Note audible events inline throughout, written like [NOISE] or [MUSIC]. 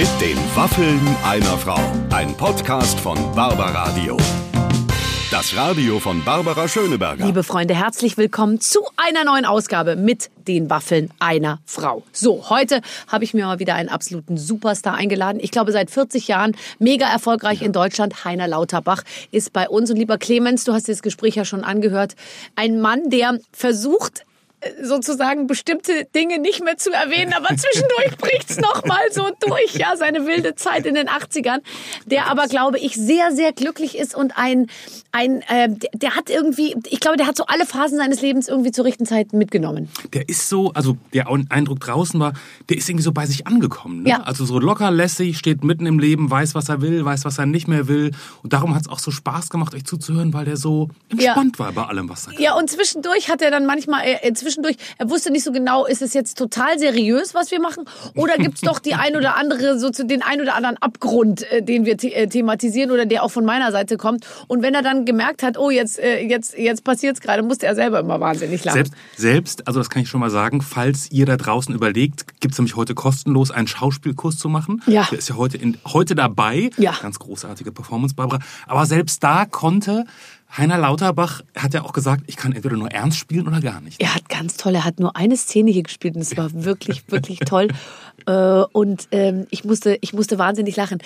Mit den Waffeln einer Frau. Ein Podcast von Barbaradio. Das Radio von Barbara Schöneberger. Liebe Freunde, herzlich willkommen zu einer neuen Ausgabe mit den Waffeln einer Frau. So, heute habe ich mir mal wieder einen absoluten Superstar eingeladen. Ich glaube, seit 40 Jahren mega erfolgreich in Deutschland. Heiner Lauterbach ist bei uns. Und lieber Clemens, du hast das Gespräch ja schon angehört. Ein Mann, der versucht, sozusagen bestimmte Dinge nicht mehr zu erwähnen, aber zwischendurch [LAUGHS] bricht's noch mal so durch, ja, seine wilde Zeit in den 80ern, der aber glaube ich sehr sehr glücklich ist und ein ein äh, der, hat irgendwie, ich glaube, der hat so alle Phasen seines Lebens irgendwie zur richtigen Zeit mitgenommen. Der ist so, also der Eindruck draußen war, der ist irgendwie so bei sich angekommen, ne? Ja. Also so locker lässig, steht mitten im Leben, weiß, was er will, weiß, was er nicht mehr will und darum hat's auch so Spaß gemacht, euch zuzuhören, weil der so entspannt war bei allem, was er Ja, und zwischendurch hat er dann manchmal, äh, zwischendurch, er wusste nicht so genau, ist es jetzt total seriös, was wir machen, oder gibt's doch die ein oder andere, so zu den ein oder anderen Abgrund, äh, den wir äh, thematisieren oder der auch von meiner Seite kommt. Und wenn er dann gemerkt hat, oh, jetzt, äh, jetzt, jetzt passiert's gerade, musste er selber immer wahnsinnig lachen. Selbst, selbst, also das kann ich schon mal sagen, falls ihr da draußen überlegt, gibt's nämlich heute kostenlos einen Schauspielkurs zu machen. Ja. Der ist ja heute, in, heute dabei. Ja. Ganz großartige Performance, Barbara. Aber selbst da konnte Heiner Lauterbach, hat ja auch gesagt, ich kann entweder nur ernst spielen oder gar nicht. Er hat ganz toll, er hat nur eine Szene hier gespielt und es war wirklich, [LAUGHS] wirklich toll. Äh, Und ähm, ich musste, ich musste wahnsinnig lachen.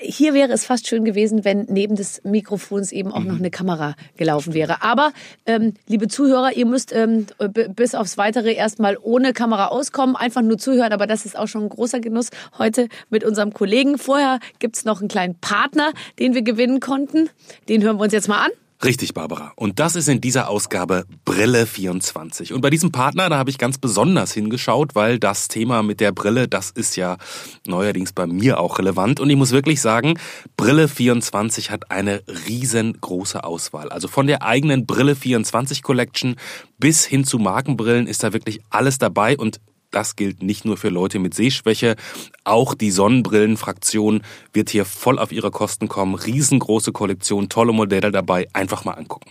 Hier wäre es fast schön gewesen, wenn neben des Mikrofons eben auch noch eine Kamera gelaufen wäre. Aber, ähm, liebe Zuhörer, ihr müsst ähm, bis aufs Weitere erstmal ohne Kamera auskommen, einfach nur zuhören. Aber das ist auch schon ein großer Genuss heute mit unserem Kollegen. Vorher gibt's noch einen kleinen Partner, den wir gewinnen konnten. Den hören wir uns jetzt mal an. Richtig, Barbara. Und das ist in dieser Ausgabe Brille 24. Und bei diesem Partner, da habe ich ganz besonders hingeschaut, weil das Thema mit der Brille, das ist ja neuerdings bei mir auch relevant. Und ich muss wirklich sagen, Brille 24 hat eine riesengroße Auswahl. Also von der eigenen Brille 24 Collection bis hin zu Markenbrillen ist da wirklich alles dabei und das gilt nicht nur für Leute mit Sehschwäche, auch die Sonnenbrillenfraktion wird hier voll auf ihre Kosten kommen. Riesengroße Kollektion, tolle Modelle dabei, einfach mal angucken.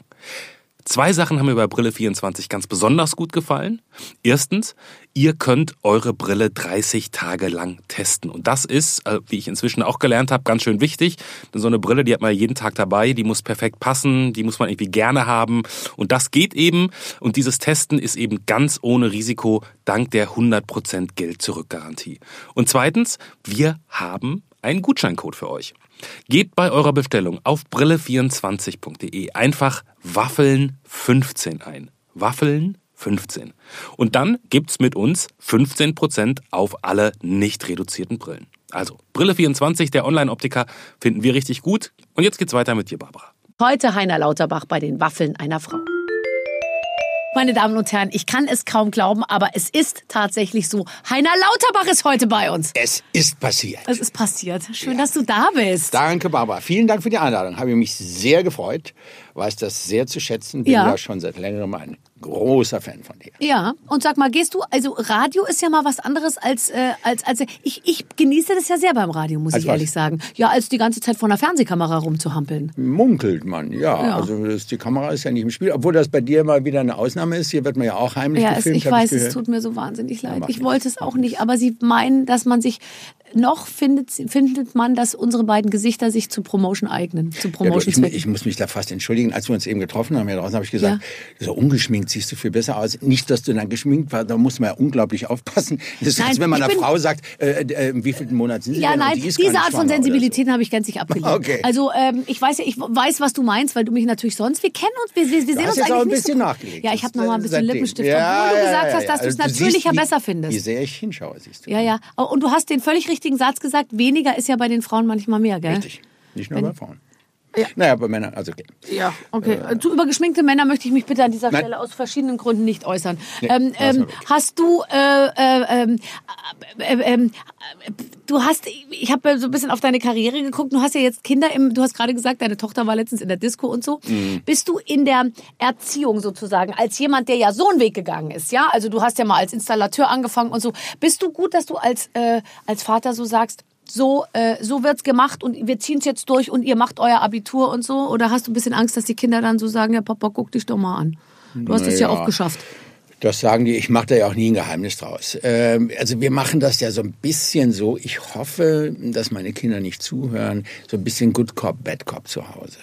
Zwei Sachen haben mir bei Brille 24 ganz besonders gut gefallen. Erstens, ihr könnt eure Brille 30 Tage lang testen. Und das ist, äh, wie ich inzwischen auch gelernt habe, ganz schön wichtig. Denn so eine Brille, die hat man jeden Tag dabei, die muss perfekt passen, die muss man irgendwie gerne haben. Und das geht eben. Und dieses Testen ist eben ganz ohne Risiko dank der 100% Geld-Zurück-Garantie. Und zweitens, wir haben einen Gutscheincode für euch. Gebt bei eurer Bestellung auf brille24.de einfach Waffeln 15 ein. Waffeln 15. Und dann gibt's mit uns 15% auf alle nicht reduzierten Brillen. Also Brille24, der Online-Optiker, finden wir richtig gut. Und jetzt geht's weiter mit dir, Barbara. Heute Heiner Lauterbach bei den Waffeln einer Frau. Meine Damen und Herren, ich kann es kaum glauben, aber es ist tatsächlich so. Heiner Lauterbach ist heute bei uns. Es ist passiert. Es ist passiert. Schön, dass du da bist. Danke, Barbara. Vielen Dank für die Einladung. Habe mich sehr gefreut. Weiß das sehr zu schätzen. Bin Ja. ja, schon seit längerem ein großer Fan von dir. Ja, und sag mal, gehst du, also Radio ist ja mal was anderes als, äh, als, als ich, ich genieße das ja sehr beim Radio, muss Als ich was? ehrlich sagen. Ja, als die ganze Zeit vor einer Fernsehkamera rumzuhampeln. Munkelt man, ja. Ja. Also das, die Kamera ist ja nicht im Spiel. Obwohl das bei dir mal wieder eine Ausnahme ist. Hier wird man ja auch heimlich Ja, es, gefilmt. ich hab weiß, es gehört. tut mir so wahnsinnig leid. macht Ich wollte es auch nicht, aber sie meinen, dass man sich noch findet, findet man, dass unsere beiden Gesichter sich zu Promotion eignen, zu Ja, du, Promotion ich, ich muss mich da fast entschuldigen. Als wir uns eben getroffen haben, hier draußen, habe ich gesagt, so ungeschminkt siehst du viel besser aus. Nicht, dass du dann geschminkt warst, da muss man ja unglaublich aufpassen. Das ist, Nein, als wenn man einer bin- Frau sagt, äh, äh, im wievielten Monat sind sie Ja, denn? Nein, die diese Art von oder so. Sensibilität habe ich gänzlich abgelehnt. Okay. Also ähm, ich weiß ja, ich weiß, was du meinst, weil du mich natürlich sonst, wir kennen uns, wir, wir, wir sehen uns eigentlich auch ein nicht bisschen so. nachgelegt. Ja, ich habe Das, noch mal ein äh, bisschen seitdem. Lippenstift, Ja, obwohl du ja, gesagt ja, hast, ja. dass du es Also natürlicher siehst, wie- besser findest. Wie sehr ich hinschaue, siehst du. Ja, ja. Und du hast den völlig richtigen Satz gesagt, weniger ist ja bei den Frauen manchmal mehr, gell? Richtig. Nicht nur bei Frauen. Ja. Naja, bei Männern, also okay. Ja, okay. Zu über geschminkte Männer möchte ich mich bitte an dieser Nein. Stelle aus verschiedenen Gründen nicht äußern. Nee, ähm, ähm, hast du, äh, äh, ähm, äh, äh, ähm, äh, du hast, ich habe so ein bisschen auf deine Karriere geguckt. Du hast ja jetzt Kinder im, du hast gerade gesagt, deine Tochter war letztens in der Disco und so. Mhm. Bist du in der Erziehung sozusagen als jemand, der ja so einen Weg gegangen ist, ja? Also du hast ja mal als Installateur angefangen und so. Bist du gut, dass du als äh, als Vater so sagst? So, äh, so wird's gemacht und wir ziehen's jetzt durch und ihr macht euer Abitur und so? Oder hast du ein bisschen Angst, dass die Kinder dann so sagen, ja Papa, guck dich doch mal an. Du hast es ja Naja. auch geschafft. Das sagen die, ich mache da ja auch nie ein Geheimnis draus. Ähm, also wir machen das ja so ein bisschen so, ich hoffe, dass meine Kinder nicht zuhören, so ein bisschen Good Cop, Bad Cop zu Hause.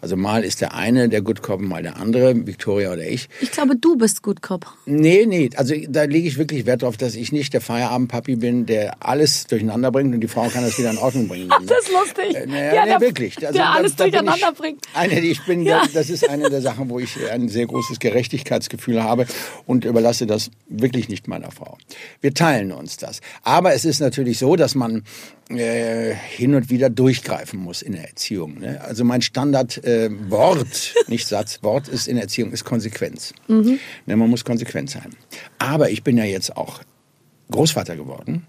Also mal ist der eine der Good Cop, mal der andere, Victoria oder ich. Ich glaube, du bist Good Cop. Nee, nee, also da lege ich wirklich Wert darauf, dass ich nicht der Feierabendpapi bin, der alles durcheinander bringt und die Frau kann das wieder in Ordnung bringen. Ach, [LAUGHS] das ist lustig. Äh, naja, ja, der, wirklich. Also, der alles da, da durcheinander ich, bringt. Eine, die ich bin, ja. das ist eine der Sachen, wo ich ein sehr großes Gerechtigkeitsgefühl habe und überlasse das wirklich nicht meiner Frau. Wir teilen uns das. Aber es ist natürlich so, dass man äh, hin und wieder durchgreifen muss in der Erziehung. Ne? Also mein Standardwort, äh, Wort, [LAUGHS] nicht Satz, Wort ist in der Erziehung ist Konsequenz. Mhm. Ne, man muss konsequent sein. Aber ich bin ja jetzt auch Großvater geworden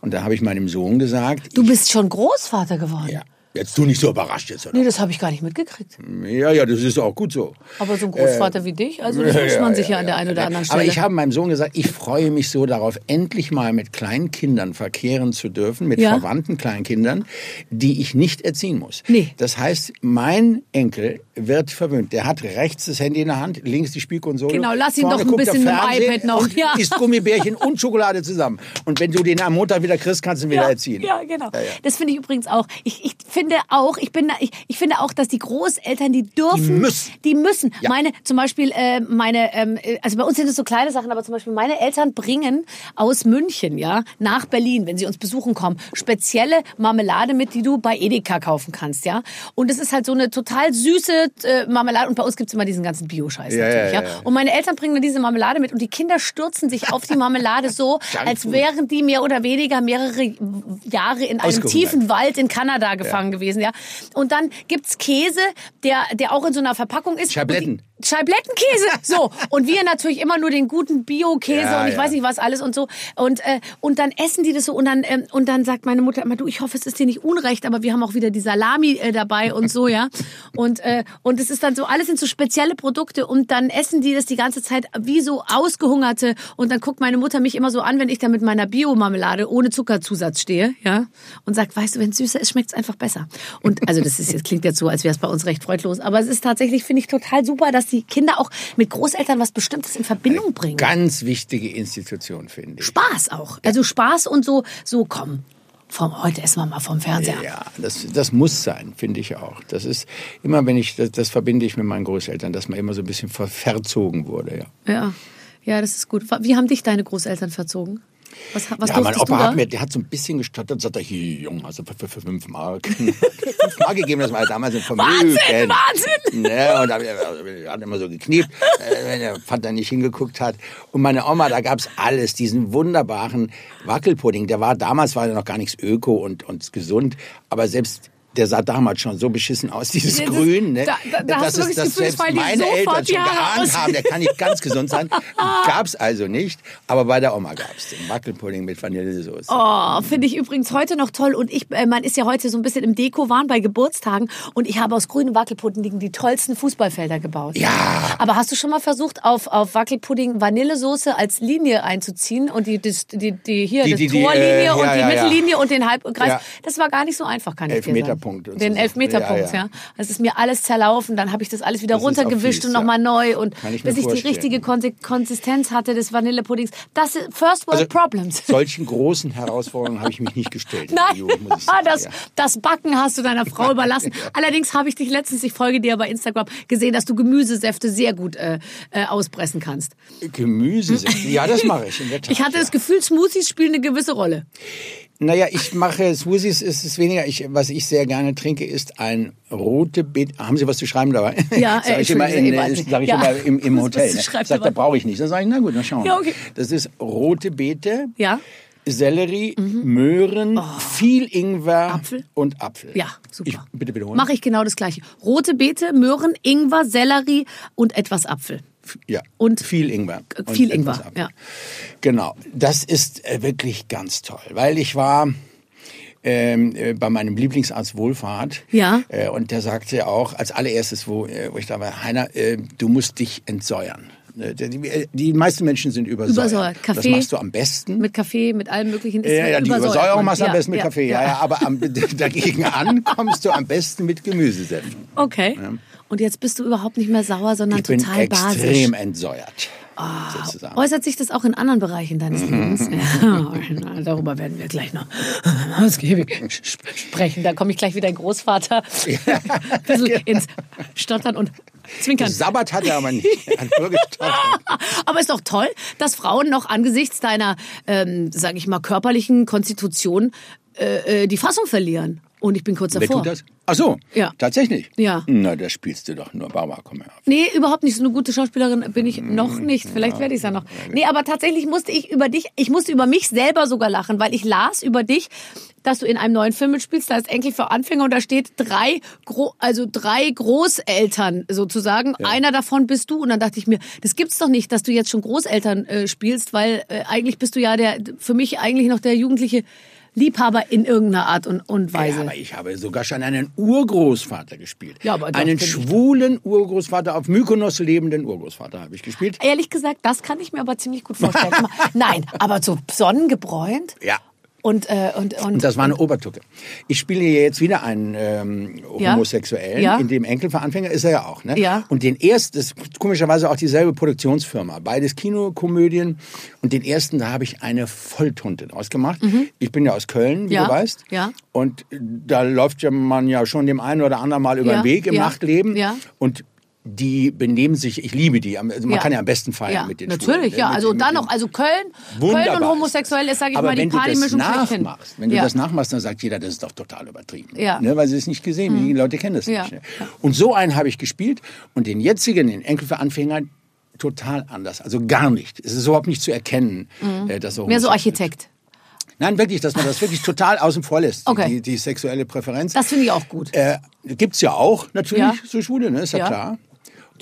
und da habe ich meinem Sohn gesagt. Du bist schon Großvater geworden. Ja. Jetzt du nicht so überrascht jetzt, oder? Nee, das habe ich gar nicht mitgekriegt. Ja, ja, das ist auch gut so. Aber so ein Großvater äh, wie dich, also das ja, muss man ja, sich ja, ja an der einen oder anderen Stelle. Aber ich habe meinem Sohn gesagt, ich freue mich so darauf, endlich mal mit kleinen Kindern verkehren zu dürfen, mit verwandten kleinen Kindern, die ich nicht erziehen muss. Nee. Das heißt, mein Enkel wird verwöhnt. Der hat rechts das Handy in der Hand, links die Spielkonsole. Genau, lass ihn doch ein bisschen mit dem iPad noch. Ja. isst Gummibärchen und Schokolade zusammen. Und wenn du den am Montag wieder kriegst, kannst du ihn wieder erziehen. Ja, genau. Das finde ich übrigens auch. Ich, ich finde finde auch, ich bin, ich, ich finde auch, dass die Großeltern, die dürfen, die müssen, die müssen. Ja. Meine, zum Beispiel, äh, meine, ähm, also bei uns sind es so kleine Sachen, aber zum Beispiel meine Eltern bringen aus München, ja, nach Berlin, wenn sie uns besuchen kommen, spezielle Marmelade mit, die du bei Edeka kaufen kannst, ja. Und es ist halt so eine total süße äh, Marmelade. Und bei uns gibt's immer diesen ganzen Bio-Scheiß ja, natürlich, ja, ja, Und meine Eltern bringen dann diese Marmelade mit und die Kinder stürzen sich auf die Marmelade so, [LAUGHS] als wären die mehr oder weniger mehrere Jahre in einem tiefen Wald in Kanada gefangen gewesen, ja. Und dann gibt's Käse, der, der auch in so einer Verpackung ist. Schabletten. Scheiblettenkäse. So. Und wir natürlich immer nur den guten Bio-Käse Ja, und ich ja. weiß nicht was alles und so. Und, äh, und dann essen die das so und dann, ähm, und dann sagt meine Mutter immer, du, ich hoffe, es ist dir nicht unrecht, aber wir haben auch wieder die Salami äh, dabei und so, ja. Und, äh, und es ist dann so, alles sind so spezielle Produkte und dann essen die das die ganze Zeit wie so ausgehungerte und dann guckt meine Mutter mich immer so an, wenn ich da mit meiner Bio-Marmelade ohne Zuckerzusatz stehe, ja. Und sagt, weißt du, wenn es süßer ist, schmeckt es einfach besser. Und also das ist jetzt klingt jetzt so, als wäre es bei uns recht freudlos, aber es ist tatsächlich, finde ich, total super, dass die Kinder auch mit Großeltern was Bestimmtes in Verbindung bringen. Ganz wichtige Institution, finde ich. Spaß auch. Also Spaß und so, so komm. Vom, heute essen wir mal vom Fernseher. Ja, das, das muss sein, finde ich auch. Das ist immer, wenn ich, das, das verbinde ich mit meinen Großeltern, dass man immer so ein bisschen ver verzogen wurde, ja. Ja. ja, das ist gut. Wie haben dich deine Großeltern verzogen? Was, was ja, mein Opa du hat mir, der hat so ein bisschen gestottert, sagt er, hier, Junge, also für, für, für fünf Mark. [LAUGHS] fünf Mark gegeben, das war ja damals ein Vermögen. Wahnsinn, Wahnsinn! Ne, und da er hat immer so gekniept, äh, wenn der Vater nicht hingeguckt hat. Und meine Oma, da gab's alles, diesen wunderbaren Wackelpudding. Der war, damals war der noch gar nichts öko und, und gesund, aber selbst der sah damals schon so beschissen aus, dieses Ja, das- Grün, ne? da- da- da hast das du ist, wirklich das Gefühl, selbst es meine sofort Eltern die schon geahnt aus. haben, der kann nicht ganz gesund sein. [LAUGHS] Gab's also nicht, aber bei der Oma gab's den Wackelpudding mit Vanillesoße. Oh, finde ich übrigens heute noch toll. Und ich, äh, man ist ja heute so ein bisschen im Deko-Wahn bei Geburtstagen. Und ich habe aus grünen Wackelpudding die tollsten Fußballfelder gebaut. Ja. Aber hast du schon mal versucht, auf, auf Wackelpudding Vanillesoße als Linie einzuziehen und die, das, die, die hier, Die- die- die, Torlinie äh, ja, und die ja, ja. Mittellinie und den Halbkreis? Ja. Das war gar nicht so einfach, kann ich dir sagen. Elfmeterpunkt und Den so. Elfmeterpunkt, Ja, ja, ja. Das ist mir alles zerlaufen. Dann habe ich das alles wieder Das runtergewischt fies, und ja. nochmal neu. Und ich bis ich die richtige Konsi- Konsistenz hatte des Vanillepuddings. Das ist First World Also, Problems. [LAUGHS] Solchen großen Herausforderungen habe ich mich nicht gestellt. Nein, [LAUGHS] sagen, das, ja. das Backen hast du deiner Frau überlassen. [LAUGHS] Allerdings habe ich dich letztens, ich folge dir bei Instagram, gesehen, dass du Gemüsesäfte sehr gut äh, äh, auspressen kannst. Gemüsesäfte. Ja, das mache ich in der Tat. Ich hatte ja. das Gefühl, Smoothies spielen eine gewisse Rolle. Naja, ich mache Smoothies, ist es weniger. Ich, was ich sehr gerne trinke, ist ein rote Beet. Haben Sie was zu schreiben dabei? Ja, [LAUGHS] sag äh, ich immer, in, äh, sag ich Ja. immer im, im [LAUGHS] Hotel. Ne? ihr da brauche ich nicht. Dann sage ich, na gut, dann schauen wir Ja, okay. Das ist rote Beete, Ja? Sellerie, Möhren, viel Ingwer Oh. Apfel? und Apfel. Ja, super. Ich, bitte wiederholen. Mache ich genau das gleiche. Rote Beete, Möhren, Ingwer, Sellerie und etwas Apfel. Ja. Und viel Ingwer. Und viel Ingwer, ja. Genau. Das ist äh, wirklich ganz toll, weil ich war ähm, äh, bei meinem Lieblingsarzt Wohlfahrt. Ja. Äh, und der sagte auch als allererstes, wo, äh, wo ich da war, Heiner, äh, du musst dich entsäuern. Äh, Die, die meisten Menschen sind übersäuert. Übersäuert. Das Kaffee machst du am besten. Mit Kaffee, mit allem möglichen. ist ja, ja, die übersäuert Übersäuerung machst du am Ja, besten mit ja, Kaffee. Ja, ja, aber am, [LAUGHS] dagegen an kommst du am besten mit Gemüsesäften. Okay. Und jetzt bist du überhaupt nicht mehr sauer, sondern Ich bin total extrem basisch. entsäuert. sozusagen. Äußert sich das auch in anderen Bereichen deines Lebens? [LAUGHS] Ja, [LAUGHS] darüber werden wir gleich noch [LAUGHS] ausgiebig sprechen. Da komme ich gleich wieder in Großvater. Ein bisschen ins Stottern und Zwinkern. Sabbat hat er aber nicht. Er. Aber ist doch toll, dass Frauen noch angesichts deiner, ähm, sage ich mal, körperlichen Konstitution äh, äh, die Fassung verlieren. Und ich bin kurz Wer davor. tut das? Ach so, Ja. tatsächlich? Ja. Na, da spielst du doch nur. Barbara, komm her. Nee, überhaupt nicht. So eine gute Schauspielerin bin ich noch nicht. Vielleicht werde ich es ja noch. Nee, aber tatsächlich musste ich über dich, ich musste über mich selber sogar lachen, weil ich las über dich, dass du in einem neuen Film mitspielst, da ist Enkel für Anfänger und da steht drei, Gro also drei Großeltern sozusagen. Einer davon bist du. Und dann dachte ich mir, das gibt's doch nicht, dass du jetzt schon Großeltern äh, spielst, weil äh, eigentlich bist du ja der, für mich eigentlich noch der jugendliche Liebhaber in irgendeiner Art und, und Weise. Ja, aber ich habe sogar schon einen Urgroßvater gespielt. Ja, aber einen schwulen Urgroßvater, auf Mykonos lebenden Urgroßvater habe ich gespielt. Ehrlich gesagt, das kann ich mir aber ziemlich gut vorstellen. [LAUGHS] Nein, aber so sonnengebräunt Ja. Und äh, und und, Und das war eine Obertucke. Ich spiele hier jetzt wieder einen ähm. Homosexuellen, Ja. in dem Enkelveranfänger ist er ja auch. Ne? Ja. Und den ersten, das ist komischerweise auch dieselbe Produktionsfirma, beides Kinokomödien. Und den ersten, da habe ich eine Volltunte draus gemacht. Ich bin ja aus Köln, wie Mhm. Ja. du weißt. Ja. Und da läuft ja man ja schon dem einen oder anderen mal über den Weg im. Nachtleben. Ja. Und die benehmen sich, ich liebe die. Also man Ja. kann ja am besten feiern ja, mit den natürlich, Schwulen, ja. ne? Also Mit- dann noch, also Köln, Wunderbar Köln und homosexuell ist, sage ich aber mal, die Partymischung schlechthin. wenn du ja. das nachmachst, dann sagt jeder, das ist doch total übertrieben. Ja. Mhm. Ne, weil sie es nicht gesehen, die Leute kennen das Ja. nicht. Ne? Und so einen habe ich gespielt und den jetzigen, den Enkel für Anfänger, total anders. Also gar nicht. Es ist überhaupt nicht zu erkennen, äh, dass er Mhm. Mehr so homosexuell ist. Architekt. Nein, wirklich, dass man das wirklich total außen vor lässt, Okay. die, die sexuelle Präferenz. Das finde ich auch gut. Äh, gibt's ja auch, natürlich, Ja. so Schwule, ne? ist ja, Ja. klar.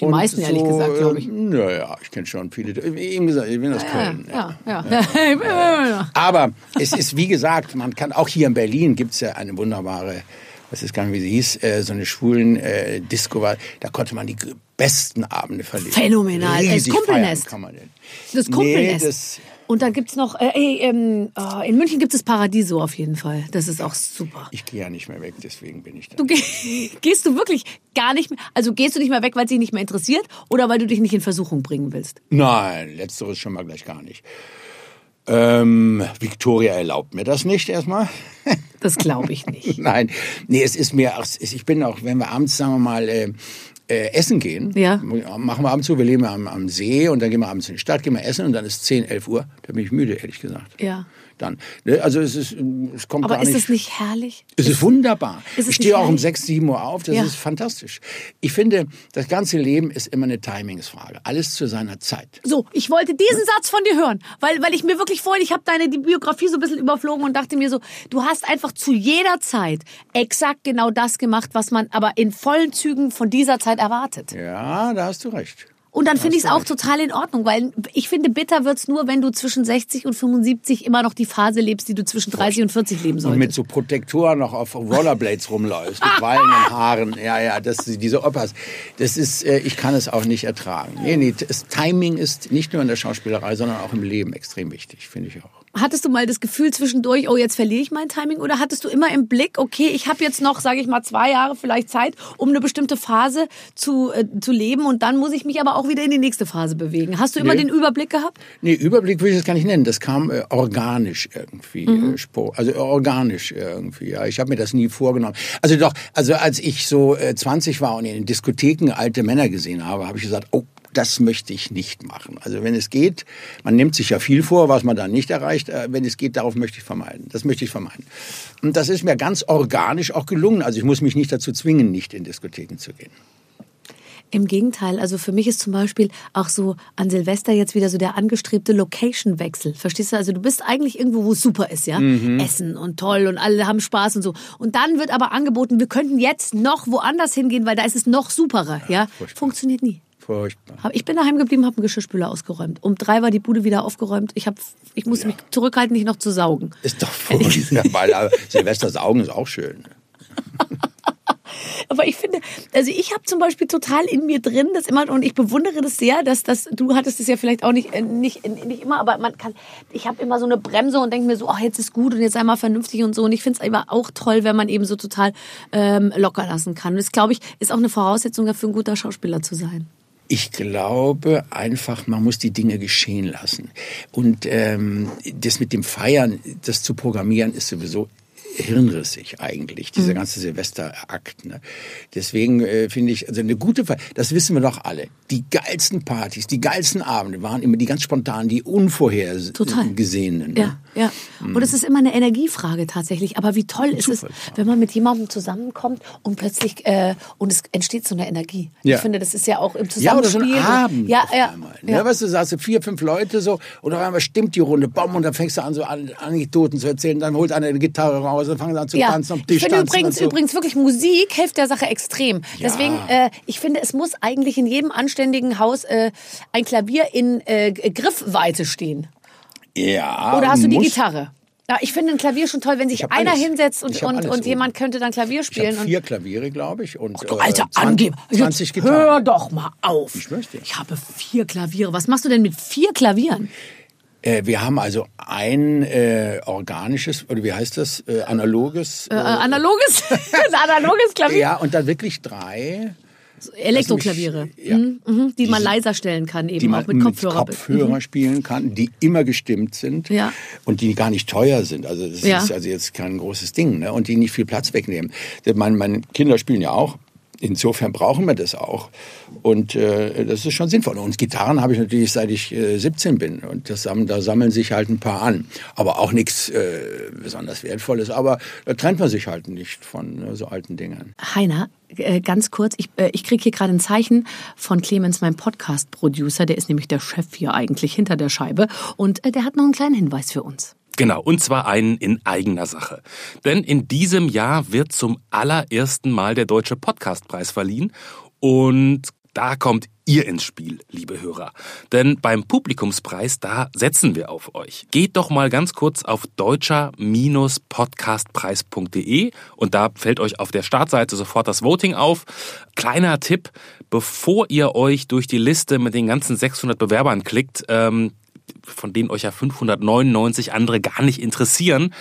Die meisten, ehrlich gesagt, glaube ich. Äh, naja, ich kenne schon viele. Eben gesagt, ich bin aus Köln. Ja, ja. ja. [LAUGHS] Aber es ist, wie gesagt, man kann auch hier in Berlin gibt's ja eine wunderbare, weiß ist gar nicht, wie sie hieß, äh, so eine schwulen äh, Disco war. Da konnte man die besten Abende verleben. Phänomenal. Das Riesig Kumpelnest. feiern kann man denn. Das Nee, Kumpelnest. das, und dann gibt's noch, äh, ähm, oh, in München gibt es Paradiso auf jeden Fall. Das ist auch super. ich gehe ja nicht mehr weg, deswegen bin ich da. Du geh, [LAUGHS] gehst du wirklich gar nicht mehr, also gehst du nicht mehr weg, weil es dich nicht mehr interessiert oder weil du dich nicht in Versuchung bringen willst? Nein, letzteres schon mal gleich gar nicht. Ähm, Victoria erlaubt mir das nicht erstmal. Das glaube ich nicht. [LAUGHS] Nein, nee, es ist mir, es ich bin auch, wenn wir abends, sagen wir mal, äh, äh, essen gehen, Ja. machen wir abends so, wir leben am, am See und dann gehen wir abends in die Stadt, gehen wir essen und dann ist 10, 11 Uhr, da bin ich müde, ehrlich gesagt. Ja. Dann, ne, also es ist, es kommt Aber gar ist nicht. es nicht herrlich? Es ist wunderbar. ist es ich stehe auch um herrlich? 6, 7 Uhr auf. Das Ja. ist fantastisch. Ich finde, das ganze Leben ist immer eine Timingsfrage. Alles zu seiner Zeit. So, ich wollte diesen Satz von dir hören, weil, weil ich mir wirklich vorhin, ich habe deine die Biografie so ein bisschen überflogen und dachte mir so, du hast einfach zu jeder Zeit exakt genau das gemacht, was man aber in vollen Zügen von dieser Zeit erwartet. Ja, da hast du recht. Und dann finde ich es auch total in Ordnung, weil ich finde, bitter wird's nur, wenn du zwischen 60 und 75 immer noch die Phase lebst, die du zwischen 30 und 40 leben Und solltest. mit so Protektoren noch auf Rollerblades rumläufst, mit wallenden Haaren. Ja, ja, das, diese Opas. Das ist, äh, ich kann es auch nicht ertragen. Nee, nee, das Timing ist nicht nur in der Schauspielerei, sondern auch im Leben extrem wichtig, finde ich auch. Hattest du mal das Gefühl zwischendurch, oh, jetzt verliere ich mein Timing? Oder hattest du immer im Blick, okay, ich habe jetzt noch, sage ich mal, zwei Jahre vielleicht Zeit, um eine bestimmte Phase zu, äh, zu leben und dann muss ich mich aber auch wieder in die nächste Phase bewegen. Hast du immer Nee. den Überblick gehabt? Nee, Überblick würde ich das gar nicht nennen. Das kam äh, organisch irgendwie, Mhm. äh, also organisch irgendwie. Ja, ich habe mir das nie vorgenommen. Also doch, also als ich so äh, 20 war und in den Diskotheken alte Männer gesehen habe, habe ich gesagt, oh, das möchte ich nicht machen. Also wenn es geht, man nimmt sich ja viel vor, was man dann nicht erreicht. Äh, wenn es geht, darauf möchte ich vermeiden. Das möchte ich vermeiden. Und das ist mir ganz organisch auch gelungen. Also ich muss mich nicht dazu zwingen, nicht in Diskotheken zu gehen. Im Gegenteil, also für mich ist zum Beispiel auch so an Silvester jetzt wieder so der angestrebte Location-Wechsel. Verstehst du? Also du bist eigentlich irgendwo, wo es super ist, ja? Mhm. Essen und toll und alle haben Spaß und so. Und dann wird aber angeboten, wir könnten jetzt noch woanders hingehen, weil da ist es noch superer, ja? furchtbar. Funktioniert nie. Furchtbar. Ich bin daheim geblieben, habe einen Geschirrspüler ausgeräumt. Um drei war die Bude wieder aufgeräumt. Ich, hab, ich musste mich zurückhalten, nicht noch zu saugen. Ist doch furchtbar. [LAUGHS] weil Silvester saugen ist auch schön. [LAUGHS] Aber ich finde, also ich habe zum Beispiel total in mir drin das immer und ich bewundere das sehr, dass das du hattest es ja vielleicht auch nicht äh, nicht nicht immer, aber man kann ich habe immer so eine Bremse und denke mir so, ach jetzt ist gut und jetzt einmal vernünftig und so und ich finde es immer auch toll, wenn man eben so total ähm, locker lassen kann. Und das glaube ich ist auch eine Voraussetzung dafür, ein guter Schauspieler zu sein. Ich glaube einfach, man muss die Dinge geschehen lassen. Und ähm, das mit dem Feiern, das zu programmieren, ist sowieso hirnrissig eigentlich, dieser ganze Silvesterakt. Ne? Deswegen äh, finde ich, also eine gute Feier, das wissen wir doch alle. Die geilsten Partys, die geilsten Abende waren immer die ganz spontanen, die unvorhergesehenen. Ne? Ja, ja. Und es ist immer eine Energiefrage tatsächlich. Aber wie toll ist es, wenn man mit jemandem zusammenkommt und plötzlich äh, und es entsteht so eine Energie. Ja. Ich finde, das ist ja auch im Ja, oder so Zusammenspiel. ein Abend Ja, ja. einmal. Ne? ja. Weißt du, du vier, fünf Leute so und auf einmal stimmt die Runde, bom, und dann fängst du an, so an Anekdoten zu erzählen, dann holt einer eine Gitarre raus und fangen an zu Ja, tanzen, am ich Tisch finde tanzen übrigens, so. übrigens wirklich Musik hilft der Sache extrem. Deswegen, äh, ich finde, es muss eigentlich in jedem anständigen Haus äh, ein Klavier in äh, Griffweite stehen. Ja, Oder hast du die. Gitarre? Ja, ich finde ein Klavier schon toll, wenn sich Ich einer alles. hinsetzt und, Ich und, und jemand könnte dann Klavier Ich spielen. habe vier Klaviere, glaube ich. Und, und, du äh, alter 20 Angeber. 20 Jetzt Gitarren. Hör doch mal auf. Ich dir. Ich habe vier Klaviere. Was machst du denn mit vier Klavieren? Äh, wir haben also ein äh, organisches, oder wie heißt das, äh, analoges. Äh, analoges? [LAUGHS] ein analoges Klavier? ja, und dann wirklich drei. Elektroklaviere. Mich- ja. Mhm, mhm, die man Diese- leiser stellen kann, eben die man auch mit Kopfhörer. Kopfhörer spielen kann, die immer gestimmt sind Ja. und die gar nicht teuer sind. Also das Ja. ist also jetzt kein großes Ding ne? und die nicht viel Platz wegnehmen. Meine, meine Kinder spielen ja auch. Insofern brauchen wir das auch. Und äh, das ist schon sinnvoll. Und Gitarren habe ich natürlich seit ich äh, 17 bin. Und das, da sammeln sich halt ein paar an. Aber auch nichts äh, besonders Wertvolles. Aber da trennt man sich halt nicht von äh, so alten Dingen. Heiner, äh, ganz kurz, ich, äh, ich kriege hier gerade ein Zeichen von Clemens, meinem Podcast-Producer. Der ist nämlich der Chef hier eigentlich hinter der Scheibe. Und äh, der hat noch einen kleinen Hinweis für uns. Genau, und zwar einen in eigener Sache. Denn in diesem Jahr wird zum allerersten Mal der Deutsche Podcastpreis verliehen und da kommt ihr ins Spiel, liebe Hörer. Denn beim Publikumspreis, da setzen wir auf euch. Geht doch mal ganz kurz auf deutscher-podcastpreis.de und da fällt euch auf der Startseite sofort das Voting auf. Kleiner Tipp, bevor ihr euch durch die Liste mit den ganzen 600 Bewerbern klickt, ähm, von denen euch ja 599 andere gar nicht interessieren,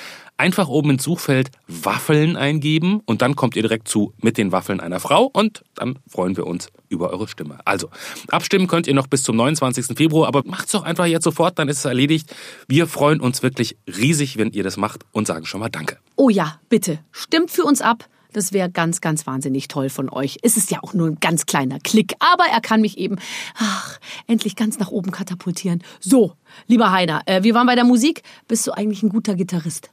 einfach oben ins Suchfeld Waffeln eingeben und dann kommt ihr direkt zu mit den Waffeln einer Frau und dann freuen wir uns über eure Stimme. Also, abstimmen könnt ihr noch bis zum 29. Februar, aber macht's doch einfach jetzt sofort, dann ist es erledigt. Wir freuen uns wirklich riesig, wenn ihr das macht und sagen schon mal Danke. Oh ja, bitte, stimmt für uns ab. Das wäre ganz, ganz wahnsinnig toll von euch. Es ist ja auch nur ein ganz kleiner Klick, aber er kann mich eben, ach, endlich ganz nach oben katapultieren. So, lieber Heiner, äh, wir waren bei der Musik. Bist du eigentlich ein guter Gitarrist?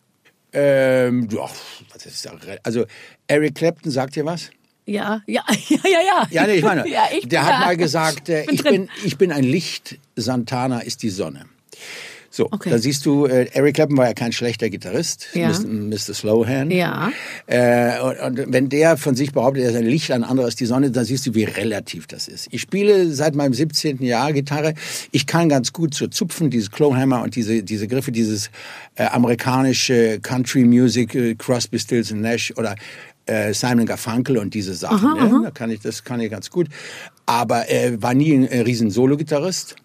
Ähm, ja, ja also Eric Clapton sagt dir was? Ja, ja, [LAUGHS] ja, ja, ja. Ja, nee, ich meine, ja, ich der hat da. mal gesagt, äh, Bin ich, drin. bin, ich bin ein Licht, Santana ist die Sonne. So, Okay. da siehst du, äh, Eric Clapton war ja kein schlechter Gitarrist, Ja. Mr. Slowhand. Ja. Äh, und, und wenn der von sich behauptet, er ist ein Licht, ein anderer ist die Sonne, dann siehst du, wie relativ das ist. Ich spiele seit meinem 17. Jahr Gitarre. Ich kann ganz gut so zupfen, dieses Clonehammer und diese, diese Griffe, dieses äh, amerikanische Country Music, äh, Crosby, Stills and Nash oder äh, Simon Garfunkel und diese Sachen. ne? Da kann ich, das kann ich ganz gut. Aber er war nie ein äh, riesen Solo-Gitarrist.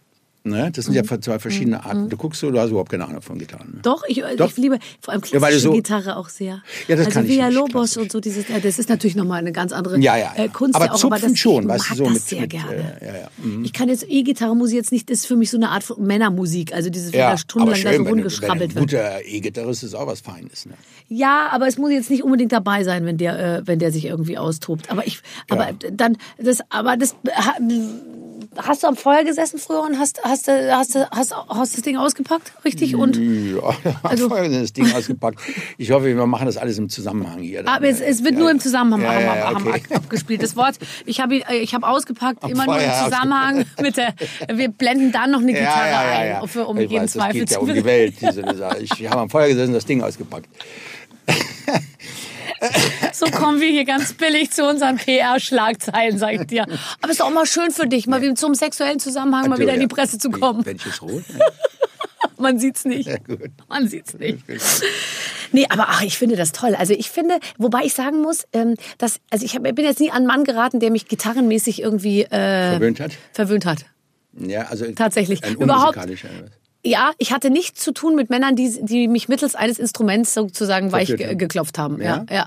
Ne? Das sind ja zwei verschiedene Arten. Du guckst so, du hast überhaupt keine Ahnung von Gitarren. Ne? Doch, ich, Doch. ich liebe vor allem Ja, klassische so- Gitarre auch sehr. Ja, das also kann ich Villa nicht, Lobos und so dieses, ja, das ist natürlich nochmal eine ganz andere Ja, ja, ja. Äh, Kunst. Aber ja auch, zupfen das, schon, ich weißt du, so das mit- sehr mit, gerne. äh, ja, ja. Mhm. Ich kann jetzt E-Gitarre muss ich jetzt nicht, das ist für mich so eine Art von Männermusik, also dieses, wenn da stundenlang da so rumgeschrabbelt wird. guter E-Gitarrist ist auch was Feines. Ne? Ja, aber es muss jetzt nicht unbedingt dabei sein, wenn der, äh, wenn der sich irgendwie austobt. Aber ich, aber dann, das, aber das, hast du am Feuer gesessen früher und hast, hast, du- hast, hast, hast das Ding ausgepackt, richtig? Und, Ja, [LAUGHS] Also- also, das Ding ausgepackt. Ich hoffe, wir machen das alles im Zusammenhang hier. aber es, es wird Ja, nur im ja. Zusammenhang Ja, ja, ja, abgespielt. Das Wort, ich habe äh, ich habe ausgepackt, immer nur im Feuer Zusammenhang mit der, wir blenden dann noch eine Ja, Gitarre ja, ja, ein, ja. Um ich jeden weiß, Zweifel geht ja zu um die [LAUGHS] Welt. Ich habe am Feuer gesessen, das Ding ausgepackt. [LAUGHS] So kommen wir hier ganz billig zu unseren PR-Schlagzeilen, sag ich dir. Aber es ist auch mal schön für dich, mal wieder zum sexuellen Zusammenhang mal wieder in die Presse zu kommen. Wenn ich es [LAUGHS] rot? Man sieht's nicht. gut. Man sieht's nicht. Nee, aber ach, ich finde das toll. Also ich finde, wobei ich sagen muss, ähm, dass, also ich hab, bin jetzt nie an einen Mann geraten, der mich gitarrenmäßig irgendwie äh, Verwöhnt hat? verwöhnt hat. Ja, also Tatsächlich. Ein Überhaupt- ja, ich hatte nichts zu tun mit Männern, die, die mich mittels eines Instruments sozusagen weich geklopft haben. Ja, Ja? ja.